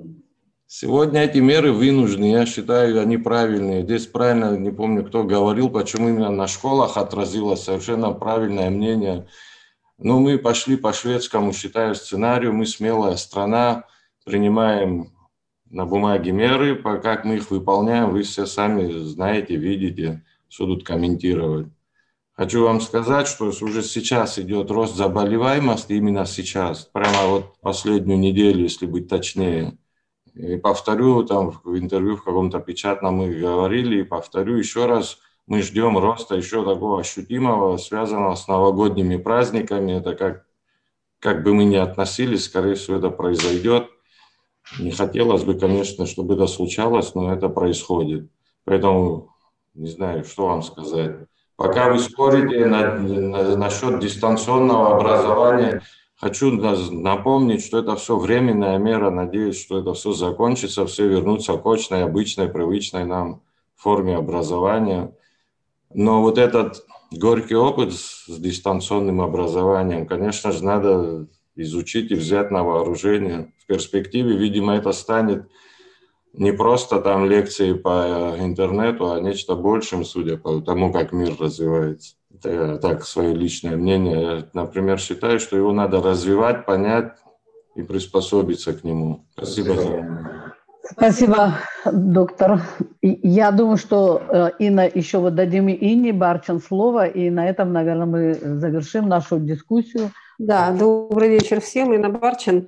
сегодня эти меры вынуждены, я считаю, они правильные. Здесь правильно, не помню, кто говорил, почему именно на школах отразилось совершенно правильное мнение. Но мы пошли по шведскому, считаю, сценарию. Мы смелая страна, принимаем на бумаге меры, как мы их выполняем, вы все сами знаете, видите, тут комментировать. Хочу вам сказать, что уже сейчас идет рост заболеваемости, именно сейчас, прямо вот последнюю неделю, если быть точнее. И повторю, там в интервью в каком-то печатном мы говорили, и повторю еще раз, мы ждем роста еще такого ощутимого, связанного с новогодними праздниками. Это как, как бы мы ни относились, скорее всего, это произойдет. Не хотелось бы, конечно, чтобы это случалось, но это происходит. Поэтому не знаю, что вам сказать. Пока вы спорите на, на, насчет дистанционного образования, хочу напомнить, что это все временная мера. Надеюсь, что это все закончится, все вернутся к очной, обычной, привычной нам форме образования. Но вот этот горький опыт с, дистанционным образованием, конечно же, надо изучить и взять на вооружение. В перспективе, видимо, это станет не просто там лекции по интернету, а нечто большим, судя по тому, как мир развивается. Это так, свое личное мнение. Я, например, считаю, что его надо развивать, понять и приспособиться к нему. Спасибо за внимание. Спасибо, доктор. Я думаю, что э, Инна еще вот дадим Инне Барчин слово, и на этом, наверное, мы завершим нашу дискуссию. Да, добрый вечер всем. Инна Барчин.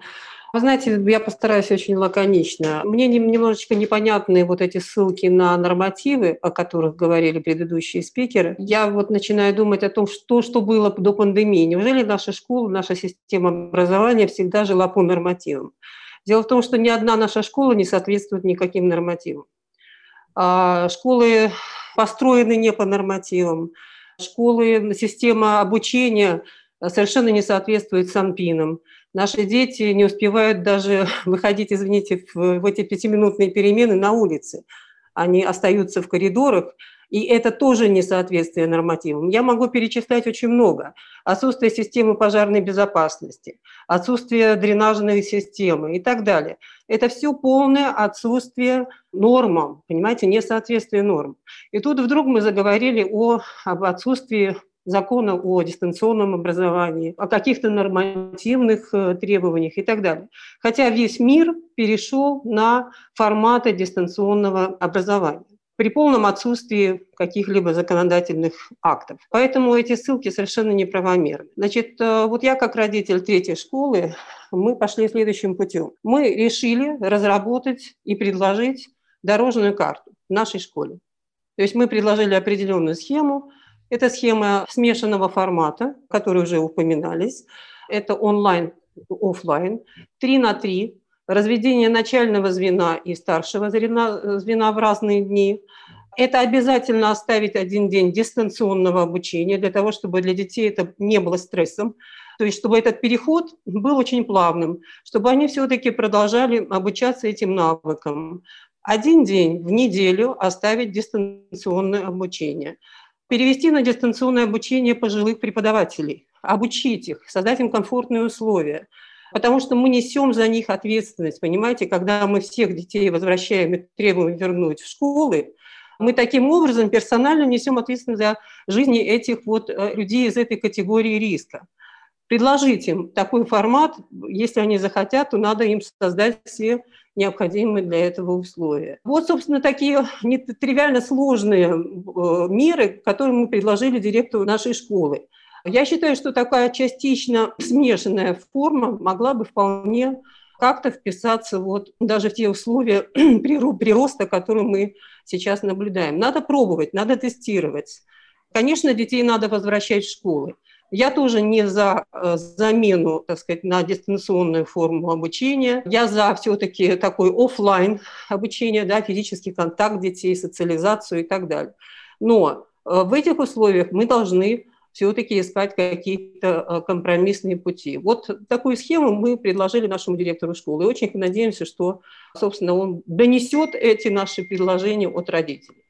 Вы знаете, я постараюсь очень лаконично. Мне немножечко непонятны вот эти ссылки на нормативы, о которых говорили предыдущие спикеры. Я вот начинаю думать о том, что, что было до пандемии. Неужели наша школа, наша система образования всегда жила по нормативам? Дело в том, что ни одна наша школа не соответствует никаким нормативам. А школы построены не по нормативам. Школы, система обучения – совершенно не соответствует санпинам. Наши дети не успевают даже выходить, извините, в, в эти пятиминутные перемены на улице. Они остаются в коридорах, и это тоже несоответствие нормативам. Я могу перечислять очень много. Отсутствие системы пожарной безопасности, отсутствие дренажной системы и так далее. Это все полное отсутствие нормам, понимаете, несоответствие норм. И тут вдруг мы заговорили о, об отсутствии закона о дистанционном образовании, о каких-то нормативных э, требованиях и так далее. Хотя весь мир перешел на форматы дистанционного образования при полном отсутствии каких-либо законодательных актов. Поэтому эти ссылки совершенно неправомерны. Значит, э, вот я как родитель третьей школы, мы пошли следующим путем. Мы решили разработать и предложить дорожную карту в нашей школе. То есть мы предложили определенную схему, это схема смешанного формата, которые уже упоминались. Это онлайн, офлайн, 3 на 3, разведение начального звена и старшего звена, звена в разные дни. Это обязательно оставить один день дистанционного обучения для того, чтобы для детей это не было стрессом. То есть, чтобы этот переход был очень плавным, чтобы они все-таки продолжали обучаться этим навыкам. Один день в неделю оставить дистанционное обучение – перевести на дистанционное обучение пожилых преподавателей, обучить их, создать им комфортные условия. Потому что мы несем за них ответственность, понимаете, когда мы всех детей возвращаем и требуем вернуть в школы, мы таким образом персонально несем ответственность за жизни этих вот э, людей из этой категории риска. Предложить им такой формат, если они захотят, то надо им создать все необходимые для этого условия. Вот, собственно, такие нетривиально сложные э, меры, которые мы предложили директору нашей школы. Я считаю, что такая частично смешанная форма могла бы вполне как-то вписаться вот даже в те условия прироста, которые мы сейчас наблюдаем. Надо пробовать, надо тестировать. Конечно, детей надо возвращать в школы. Я тоже не за э, замену, так сказать, на дистанционную форму обучения. Я за все-таки такой офлайн обучение, да, физический контакт детей, социализацию и так далее. Но э, в этих условиях мы должны все-таки искать какие-то э, компромиссные пути. Вот такую схему мы предложили нашему директору школы. И очень надеемся, что, собственно, он донесет эти наши предложения от родителей.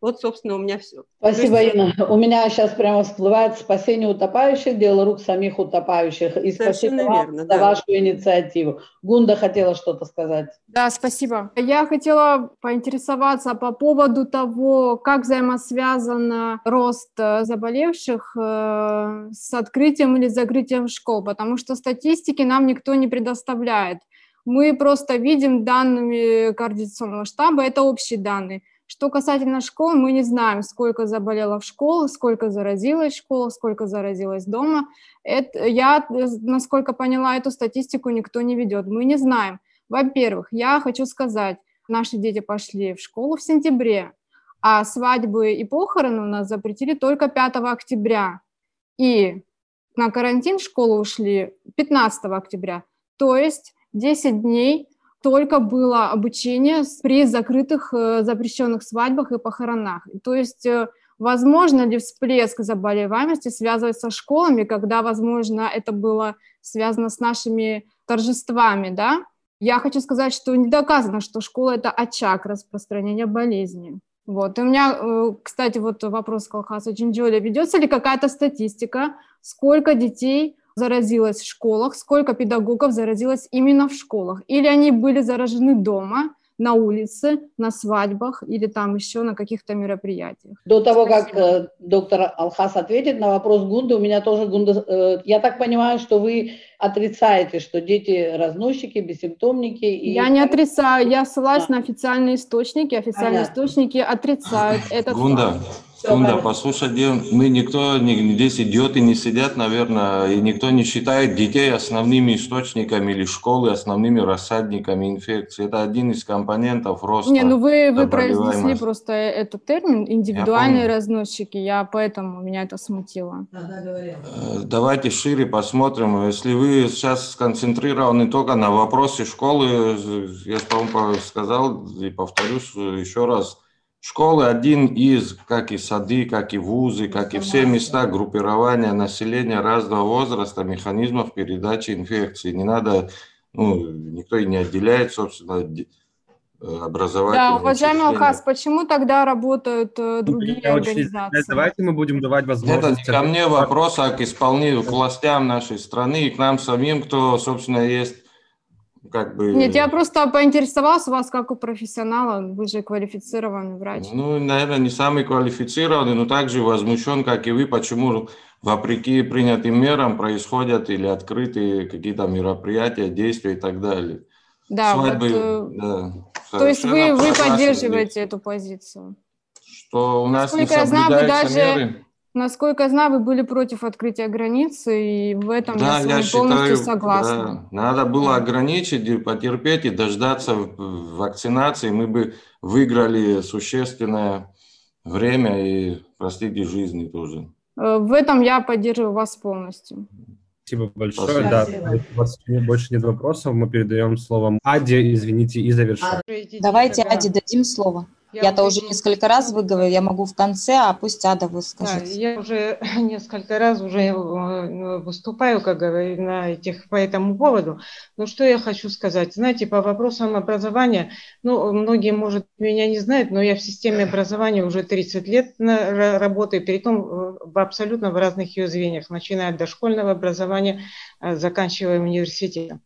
Вот, собственно, у меня все. Спасибо, есть... Инна. У меня сейчас прямо всплывает спасение утопающих, дело рук самих утопающих. И Совершенно спасибо верно, вам да. за вашу инициативу. Гунда хотела что-то сказать. Да, спасибо. Я хотела поинтересоваться по поводу того, как взаимосвязан рост э, заболевших э, с открытием или закрытием школ, потому что статистики нам никто не предоставляет. Мы просто видим данными координационного штаба, это общие данные. Что касательно школ, мы не знаем, сколько заболело в школах, сколько заразилось в школах, сколько заразилось дома. Это, я, насколько поняла, эту статистику никто не ведет. Мы не знаем. Во-первых, я хочу сказать, наши дети пошли в школу в сентябре, а свадьбы и похороны у нас запретили только 5 октября. И на карантин в школу ушли 15 октября. То есть 10 дней только было обучение при закрытых э, запрещенных свадьбах и похоронах. То есть э, возможно ли всплеск заболеваемости связывать со школами, когда, возможно, это было связано с нашими торжествами, да? Я хочу сказать, что не доказано, что школа – это очаг распространения болезни. Вот. И у меня, э, кстати, вот вопрос к Алхасу Джинджоле. Ведется ли какая-то статистика, сколько детей заразилось в школах, сколько педагогов заразилось именно в школах. Или они были заражены дома, на улице, на свадьбах или там еще на каких-то мероприятиях. До того, Спасибо. как э, доктор Алхас ответит на вопрос Гунды, у меня тоже Гунда... Э, я так понимаю, что вы отрицаете, что дети разносчики, бессимптомники. И... Я не отрицаю, я ссылаюсь а. на официальные источники, официальные Понятно. источники отрицают этот Гунда, факт. Секунда, послушай, мы никто, здесь идиоты не сидят, наверное, и никто не считает детей основными источниками или школы основными рассадниками инфекции. Это один из компонентов роста Не, ну вы, вы произнесли просто этот термин индивидуальные я разносчики, я поэтому меня это смутило. Э, давайте шире посмотрим. Если вы сейчас сконцентрированы только на вопросе школы, я, по-моему, сказал и повторюсь еще раз – Школы один из, как и сады, как и вузы, как и все места группирования населения разного возраста, механизмов передачи инфекции. Не надо, ну, никто и не отделяет, собственно, э, образовательные Да, уважаемый Алхас, почему тогда работают э, другие Я организации? Давайте мы будем давать возможность... Это не ко мне вопрос, а к исполнению, к властям нашей страны и к нам самим, кто, собственно, есть как бы... Нет, я просто поинтересовалась у вас как у профессионала, вы же квалифицированный врач. Ну, наверное, не самый квалифицированный, но также возмущен, как и вы, почему вопреки принятым мерам происходят или открытые какие-то мероприятия, действия и так далее. Да, Свадьбы, вот, э, да, то есть вы, вы поддерживаете эту позицию? Что у нас Насколько не соблюдаются я знаю, вы даже... меры? Насколько я знаю, вы были против открытия границы, и в этом да, я с вами я полностью считаю, согласна. Да, надо было ограничить, потерпеть и дождаться вакцинации. Мы бы выиграли существенное время и, простите, жизни тоже. Э, в этом я поддерживаю вас полностью. Спасибо большое. Спасибо. Да, у вас больше нет вопросов. Мы передаем слово Аде, извините, и завершаем. Давайте Аде дадим слово. Я-то уже несколько раз выговорю, я могу в конце, а пусть Ада выскажет. Да, я уже несколько раз уже э, выступаю, как говорю, на этих, по этому поводу. Но что я хочу сказать? Знаете, по вопросам образования, ну, многие, может, меня не знают, но я в системе образования уже 30 лет работаю, при том э, в абсолютно в разных ее звеньях, начиная от дошкольного образования, э, заканчивая университетом.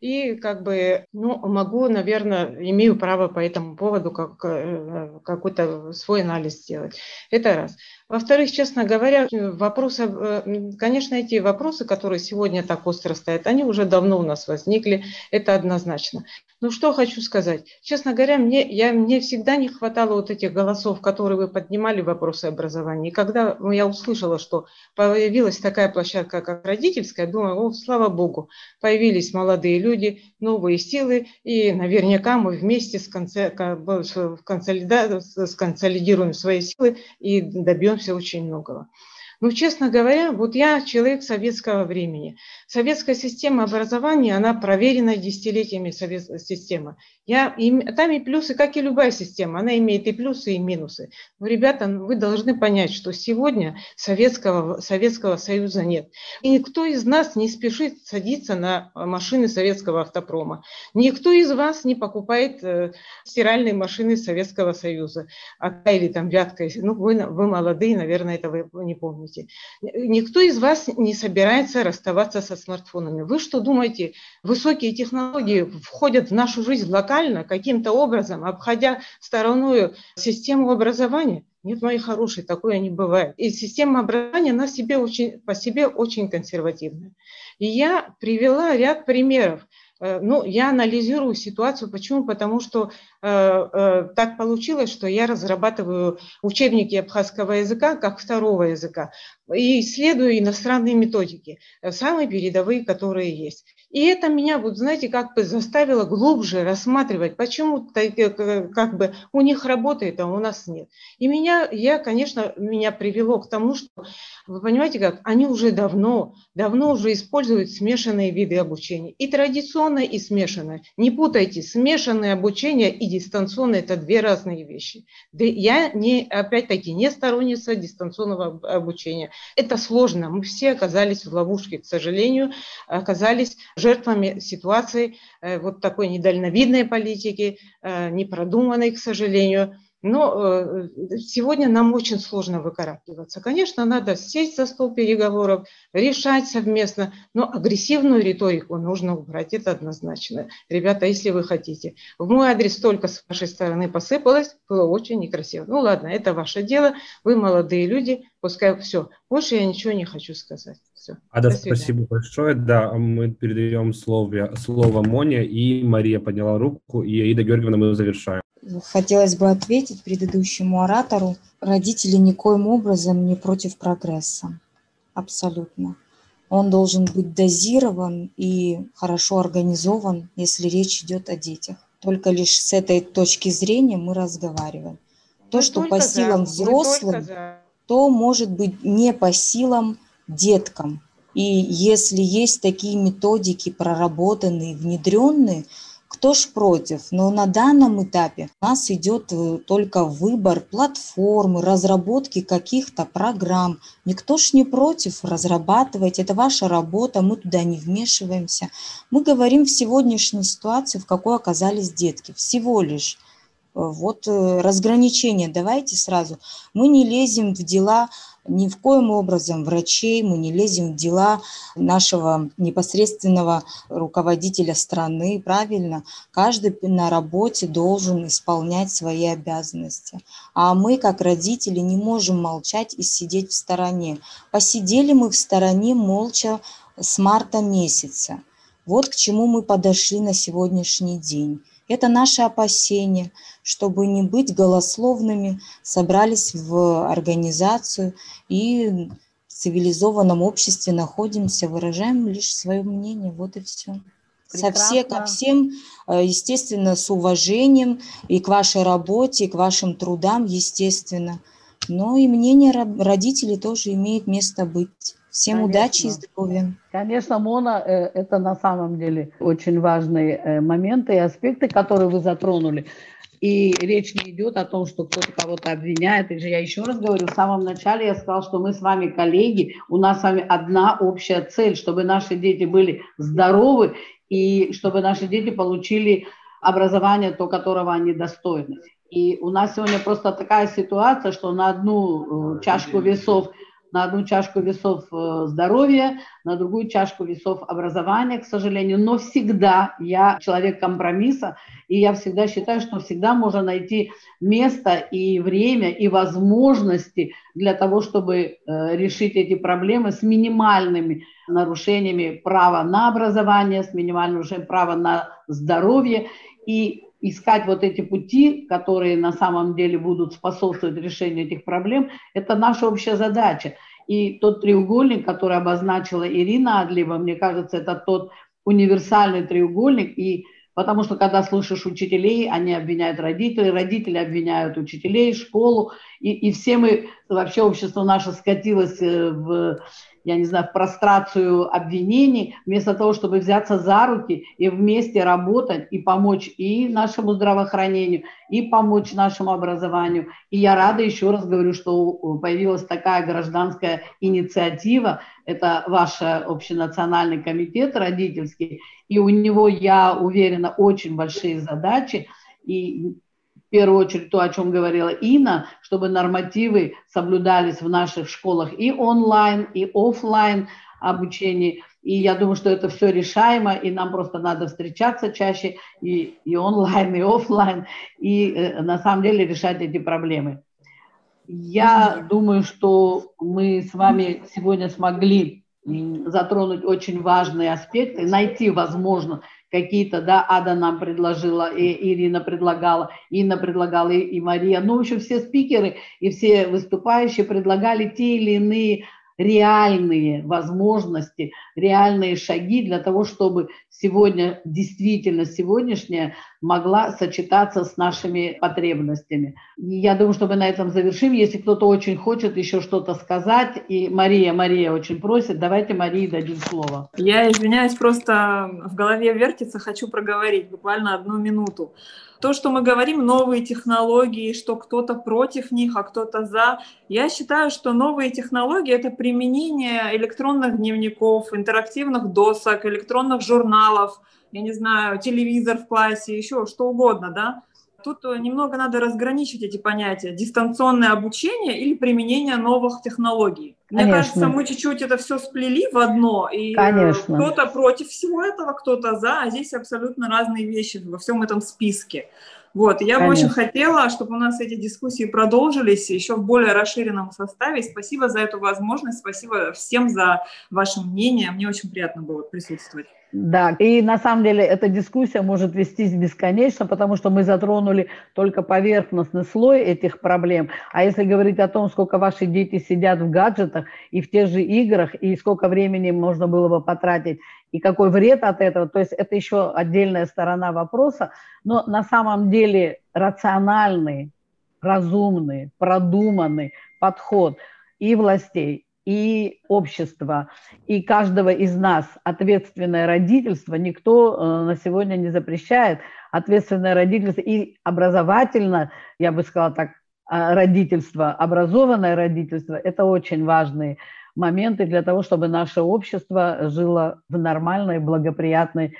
И как бы, ну, могу, наверное, имею право по этому поводу как, э, какой-то свой анализ сделать. Это раз. Во-вторых, честно говоря, вопросы, э, конечно, эти вопросы, которые сегодня так остро стоят, они уже давно у нас возникли, это однозначно. Ну, что хочу сказать. Честно говоря, мне, я, мне всегда не хватало вот этих голосов, которые вы поднимали вопросы образования. И когда я услышала, что появилась такая площадка, как родительская, думаю, о, слава богу, появились молодые люди, новые силы, и наверняка мы вместе сконсолидируем свои силы и добьемся очень многого. Ну, честно говоря, вот я человек советского времени. Советская система образования, она проверена десятилетиями советская система. Я, и, там и плюсы, как и любая система, она имеет и плюсы, и минусы. Но, ребята, вы должны понять, что сегодня Советского, Советского Союза нет. И никто из нас не спешит садиться на машины Советского автопрома. Никто из вас не покупает э, стиральные машины Советского Союза. А, или там Вятка. Ну, вы, вы молодые, наверное, этого не помните. Никто из вас не собирается расставаться со смартфонами. Вы что думаете, высокие технологии входят в нашу жизнь локально? каким-то образом, обходя стороной систему образования. Нет, мои хорошие, такое не бывает. И система образования, она себе очень, по себе очень консервативная. И я привела ряд примеров. Э, ну, я анализирую ситуацию. Почему? Потому что э, э, так получилось, что я разрабатываю учебники абхазского языка как второго языка и исследую иностранные методики, э, самые передовые, которые есть. И это меня, вот знаете, как бы заставило глубже рассматривать, почему э, как бы у них работает, а у нас нет. И меня, я, конечно, меня привело к тому, что, вы понимаете как, они уже давно, давно уже используют смешанные виды обучения. И традиционное, и смешанное. Не путайте, смешанное обучение и дистанционное – это две разные вещи. Да я, не, опять-таки, не сторонница дистанционного обучения. Это сложно. Мы все оказались в ловушке, к сожалению, оказались жертвами ситуации э, вот такой недальновидной политики, э, непродуманной, к сожалению. Но э, сегодня нам очень сложно выкарабкиваться. Конечно, надо сесть за стол переговоров, решать совместно, но агрессивную риторику нужно убрать, это однозначно. Ребята, если вы хотите. В мой адрес только с вашей стороны посыпалось, было очень некрасиво. Ну ладно, это ваше дело, вы молодые люди, пускай все. Больше я ничего не хочу сказать. Все. Ада, спасибо большое. Да, мы передаем слово, слово Моне, и Мария подняла руку, и Аида Георгиевна мы завершаем. Хотелось бы ответить предыдущему оратору. Родители никоим образом не против прогресса. Абсолютно. Он должен быть дозирован и хорошо организован, если речь идет о детях. Только лишь с этой точки зрения мы разговариваем. То, мы что по силам за, взрослым, то может быть не по силам деткам. И если есть такие методики проработанные, внедренные, кто ж против? Но на данном этапе у нас идет э, только выбор платформы, разработки каких-то программ. Никто ж не против разрабатывать, это ваша работа, мы туда не вмешиваемся. Мы говорим в сегодняшней ситуации, в какой оказались детки, всего лишь. Вот э, разграничение давайте сразу. Мы не лезем в дела ни в коем образом врачей, мы не лезем в дела нашего непосредственного руководителя страны, правильно? Каждый на работе должен исполнять свои обязанности. А мы, как родители, не можем молчать и сидеть в стороне. Посидели мы в стороне молча с марта месяца. Вот к чему мы подошли на сегодняшний день. Это наши опасения, чтобы не быть голословными, собрались в организацию и в цивилизованном обществе находимся, выражаем лишь свое мнение, вот и все. Со все, ко всем, э, естественно, с уважением и к вашей работе, и к вашим трудам, естественно. Но и мнение родителей тоже имеет место быть. Всем Конечно. удачи и здоровья. Конечно, Мона, э, это на самом деле очень важные э, моменты и аспекты, которые вы затронули. И речь не идет о том, что кто-то кого-то обвиняет. И же я еще раз говорю, в самом начале я сказала, что мы с вами коллеги, у нас с вами одна общая цель, чтобы наши дети были здоровы и чтобы наши дети получили образование, то, которого они достойны. И у нас сегодня просто такая ситуация, что на одну э, чашку весов на одну чашку весов э, здоровья, на другую чашку весов образования, к сожалению. Но всегда я человек компромисса, и я всегда считаю, что всегда можно найти место и время, и возможности для того, чтобы э, решить эти проблемы с минимальными нарушениями права на образование, с минимальным нарушением права на здоровье. И искать вот эти пути, которые на самом деле будут способствовать решению этих проблем, это наша общая задача. И тот треугольник, который обозначила Ирина Адлива, мне кажется, это тот универсальный треугольник, и потому что когда слушаешь учителей, они обвиняют родителей, родители обвиняют учителей, школу, и, и все мы, вообще общество наше скатилось э, в я не знаю, в прострацию обвинений, вместо того, чтобы взяться за руки и вместе работать и помочь и нашему здравоохранению, и помочь нашему образованию. И я рада, еще раз говорю, что появилась такая гражданская инициатива, это ваш общенациональный комитет родительский, и у него, я уверена, очень большие задачи, и в первую очередь то, о чем говорила Инна, чтобы нормативы соблюдались в наших школах и онлайн, и офлайн обучении. И я думаю, что это все решаемо, и нам просто надо встречаться чаще и, и онлайн, и офлайн, и э, на самом деле решать эти проблемы. Я думаю, что мы с вами сегодня смогли затронуть очень важные аспекты, найти, возможно, какие-то, да, Ада нам предложила, и Ирина предлагала, Инна предлагала, и, и Мария. Ну, общем, все спикеры и все выступающие предлагали те или иные реальные возможности, реальные шаги для того, чтобы сегодня, действительно сегодняшняя могла сочетаться с нашими потребностями. И я думаю, что мы на этом завершим. Если кто-то очень хочет еще что-то сказать, и Мария, Мария очень просит, давайте Марии дадим слово. Я извиняюсь, просто в голове вертится, хочу проговорить буквально одну минуту. То, что мы говорим, новые технологии, что кто-то против них, а кто-то за. Я считаю, что новые технологии – это применение электронных дневников, интерактивных досок, электронных журналов, я не знаю, телевизор в классе, еще что угодно, да. Тут немного надо разграничить эти понятия. Дистанционное обучение или применение новых технологий. Мне Конечно. кажется, мы чуть-чуть это все сплели в одно, и Конечно. кто-то против всего этого, кто-то за, а здесь абсолютно разные вещи во всем этом списке. Вот, я Конечно. бы очень хотела, чтобы у нас эти дискуссии продолжились еще в более расширенном составе. Спасибо за эту возможность, спасибо всем за ваше мнение. Мне очень приятно было присутствовать. Да, и на самом деле эта дискуссия может вестись бесконечно, потому что мы затронули только поверхностный слой этих проблем. А если говорить о том, сколько ваши дети сидят в гаджетах и в тех же играх, и сколько времени можно было бы потратить, и какой вред от этого, то есть это еще отдельная сторона вопроса. Но на самом деле рациональный, разумный, продуманный подход и властей, и общество, и каждого из нас ответственное родительство никто э, на сегодня не запрещает. Ответственное родительство и образовательно, я бы сказала так, э, родительство, образованное родительство – это очень важные моменты для того, чтобы наше общество жило в нормальной, благоприятной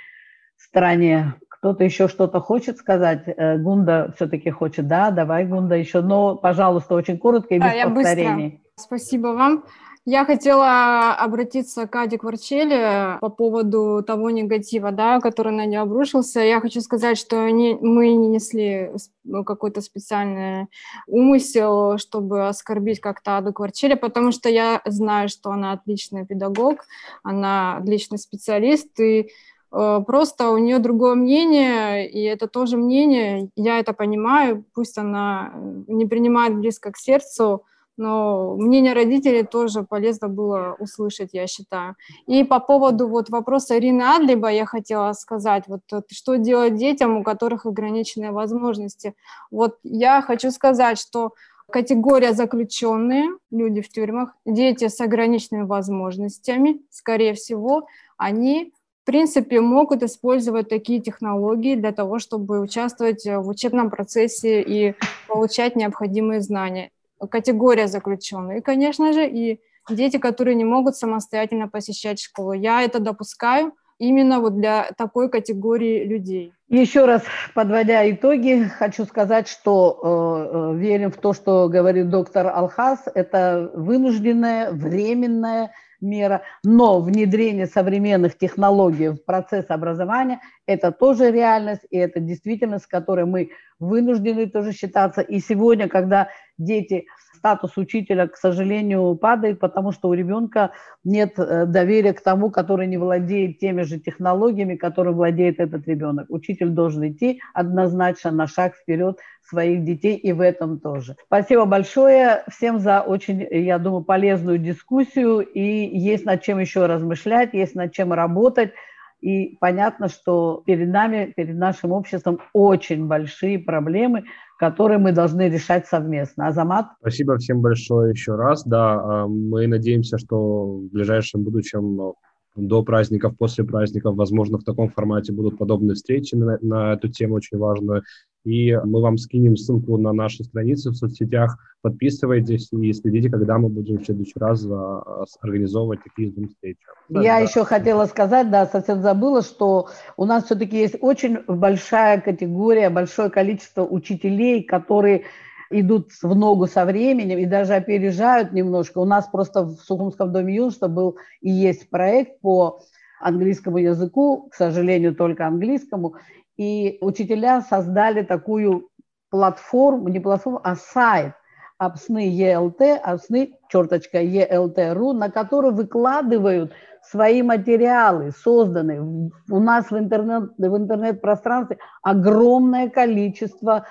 стране. Кто-то еще что-то хочет сказать? Э, Гунда все-таки хочет. Да, давай, Гунда, еще. Но, пожалуйста, очень коротко и без а, повторений. Спасибо вам. Я хотела обратиться к Аде Кварчеле по поводу того негатива, да, который на нее обрушился. Я хочу сказать, что не, мы не несли ну, какой-то специальный умысел, чтобы оскорбить как-то Аду Кварчеле, потому что я знаю, что она отличный педагог, она отличный специалист, и э, Просто у нее другое мнение, и это тоже мнение, я это понимаю, пусть она не принимает близко к сердцу, но мнение родителей тоже полезно было услышать, я считаю. И по поводу вот вопроса Ирины Адлиба я хотела сказать, вот что делать детям, у которых ограниченные возможности. Вот я хочу сказать, что категория заключенные, люди в тюрьмах, дети с ограниченными возможностями, скорее всего, они в принципе, могут использовать такие технологии для того, чтобы участвовать в учебном процессе и получать необходимые знания категория заключенных. И, конечно же, и дети, которые не могут самостоятельно посещать школу. Я это допускаю, именно вот для такой категории людей. Еще раз подводя итоги, хочу сказать, что э, э верим в то, что говорит доктор Алхас. Это вынужденное, временное мера, но внедрение современных технологий в процесс образования – это тоже реальность, и это действительность, с которой мы вынуждены тоже считаться. И сегодня, когда дети статус учителя, к сожалению, падает, потому что у ребенка нет э, доверия к тому, который не владеет теми же технологиями, которым владеет этот ребенок. Учитель должен идти однозначно на шаг вперед своих детей и в этом тоже. Спасибо большое всем за очень, я думаю, полезную дискуссию. И есть над чем еще размышлять, есть над чем работать. И понятно, что перед нами, перед нашим обществом очень большие проблемы, которые мы должны решать совместно. Азамат? Спасибо всем большое еще раз. Да, а, мы надеемся, что в ближайшем будущем до праздников, после праздников, возможно, в таком формате будут подобные встречи на, на эту тему очень важную. И мы вам скинем ссылку на наши страницы в соцсетях. Подписывайтесь и следите, когда мы будем в следующий раз а, организовывать такие встречи. Да, Я да. еще хотела сказать, да, совсем забыла, что у нас все-таки есть очень большая категория, большое количество учителей, которые идут в ногу со временем и даже опережают немножко. У нас просто в Сухумском доме юношества был и есть проект по английскому языку, к сожалению, только английскому. И учителя создали такую платформу, не платформу, а сайт Апсны ЕЛТ, Апсны, черточка ЕЛТ.ру, на который выкладывают свои материалы, созданные. У нас в, интернет, в интернет-пространстве огромное количество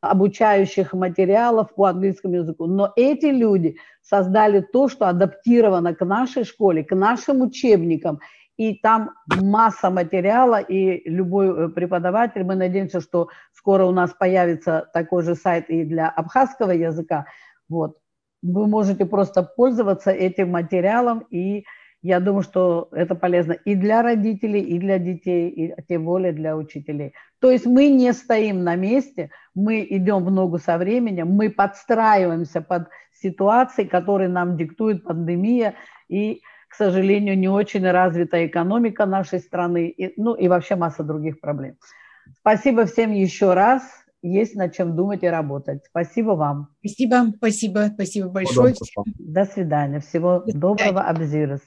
обучающих материалов по английскому языку. Но эти люди создали то, что адаптировано к нашей школе, к нашим учебникам. И там масса материала, и любой э, преподаватель, мы надеемся, что скоро у нас появится такой же сайт и для абхазского языка. Вот. Вы можете просто пользоваться этим материалом и я думаю, что это полезно и для родителей, и для детей, и тем более для учителей. То есть мы не стоим на месте, мы идем в ногу со временем, мы подстраиваемся под ситуации, которые нам диктует пандемия и, к сожалению, не очень развитая экономика нашей страны, и, ну и вообще масса других проблем. Спасибо всем еще раз. Есть над чем думать и работать. Спасибо вам. Спасибо, спасибо, спасибо большое. До свидания. Всего До свидания. доброго, Абзирос.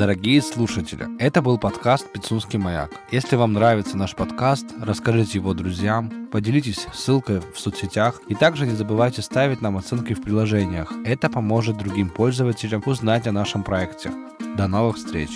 Дорогие слушатели, это был подкаст «Пицунский маяк». Если вам нравится наш подкаст, расскажите его друзьям, поделитесь ссылкой в соцсетях и также не забывайте ставить нам оценки в приложениях. Это поможет другим пользователям узнать о нашем проекте. До новых встреч!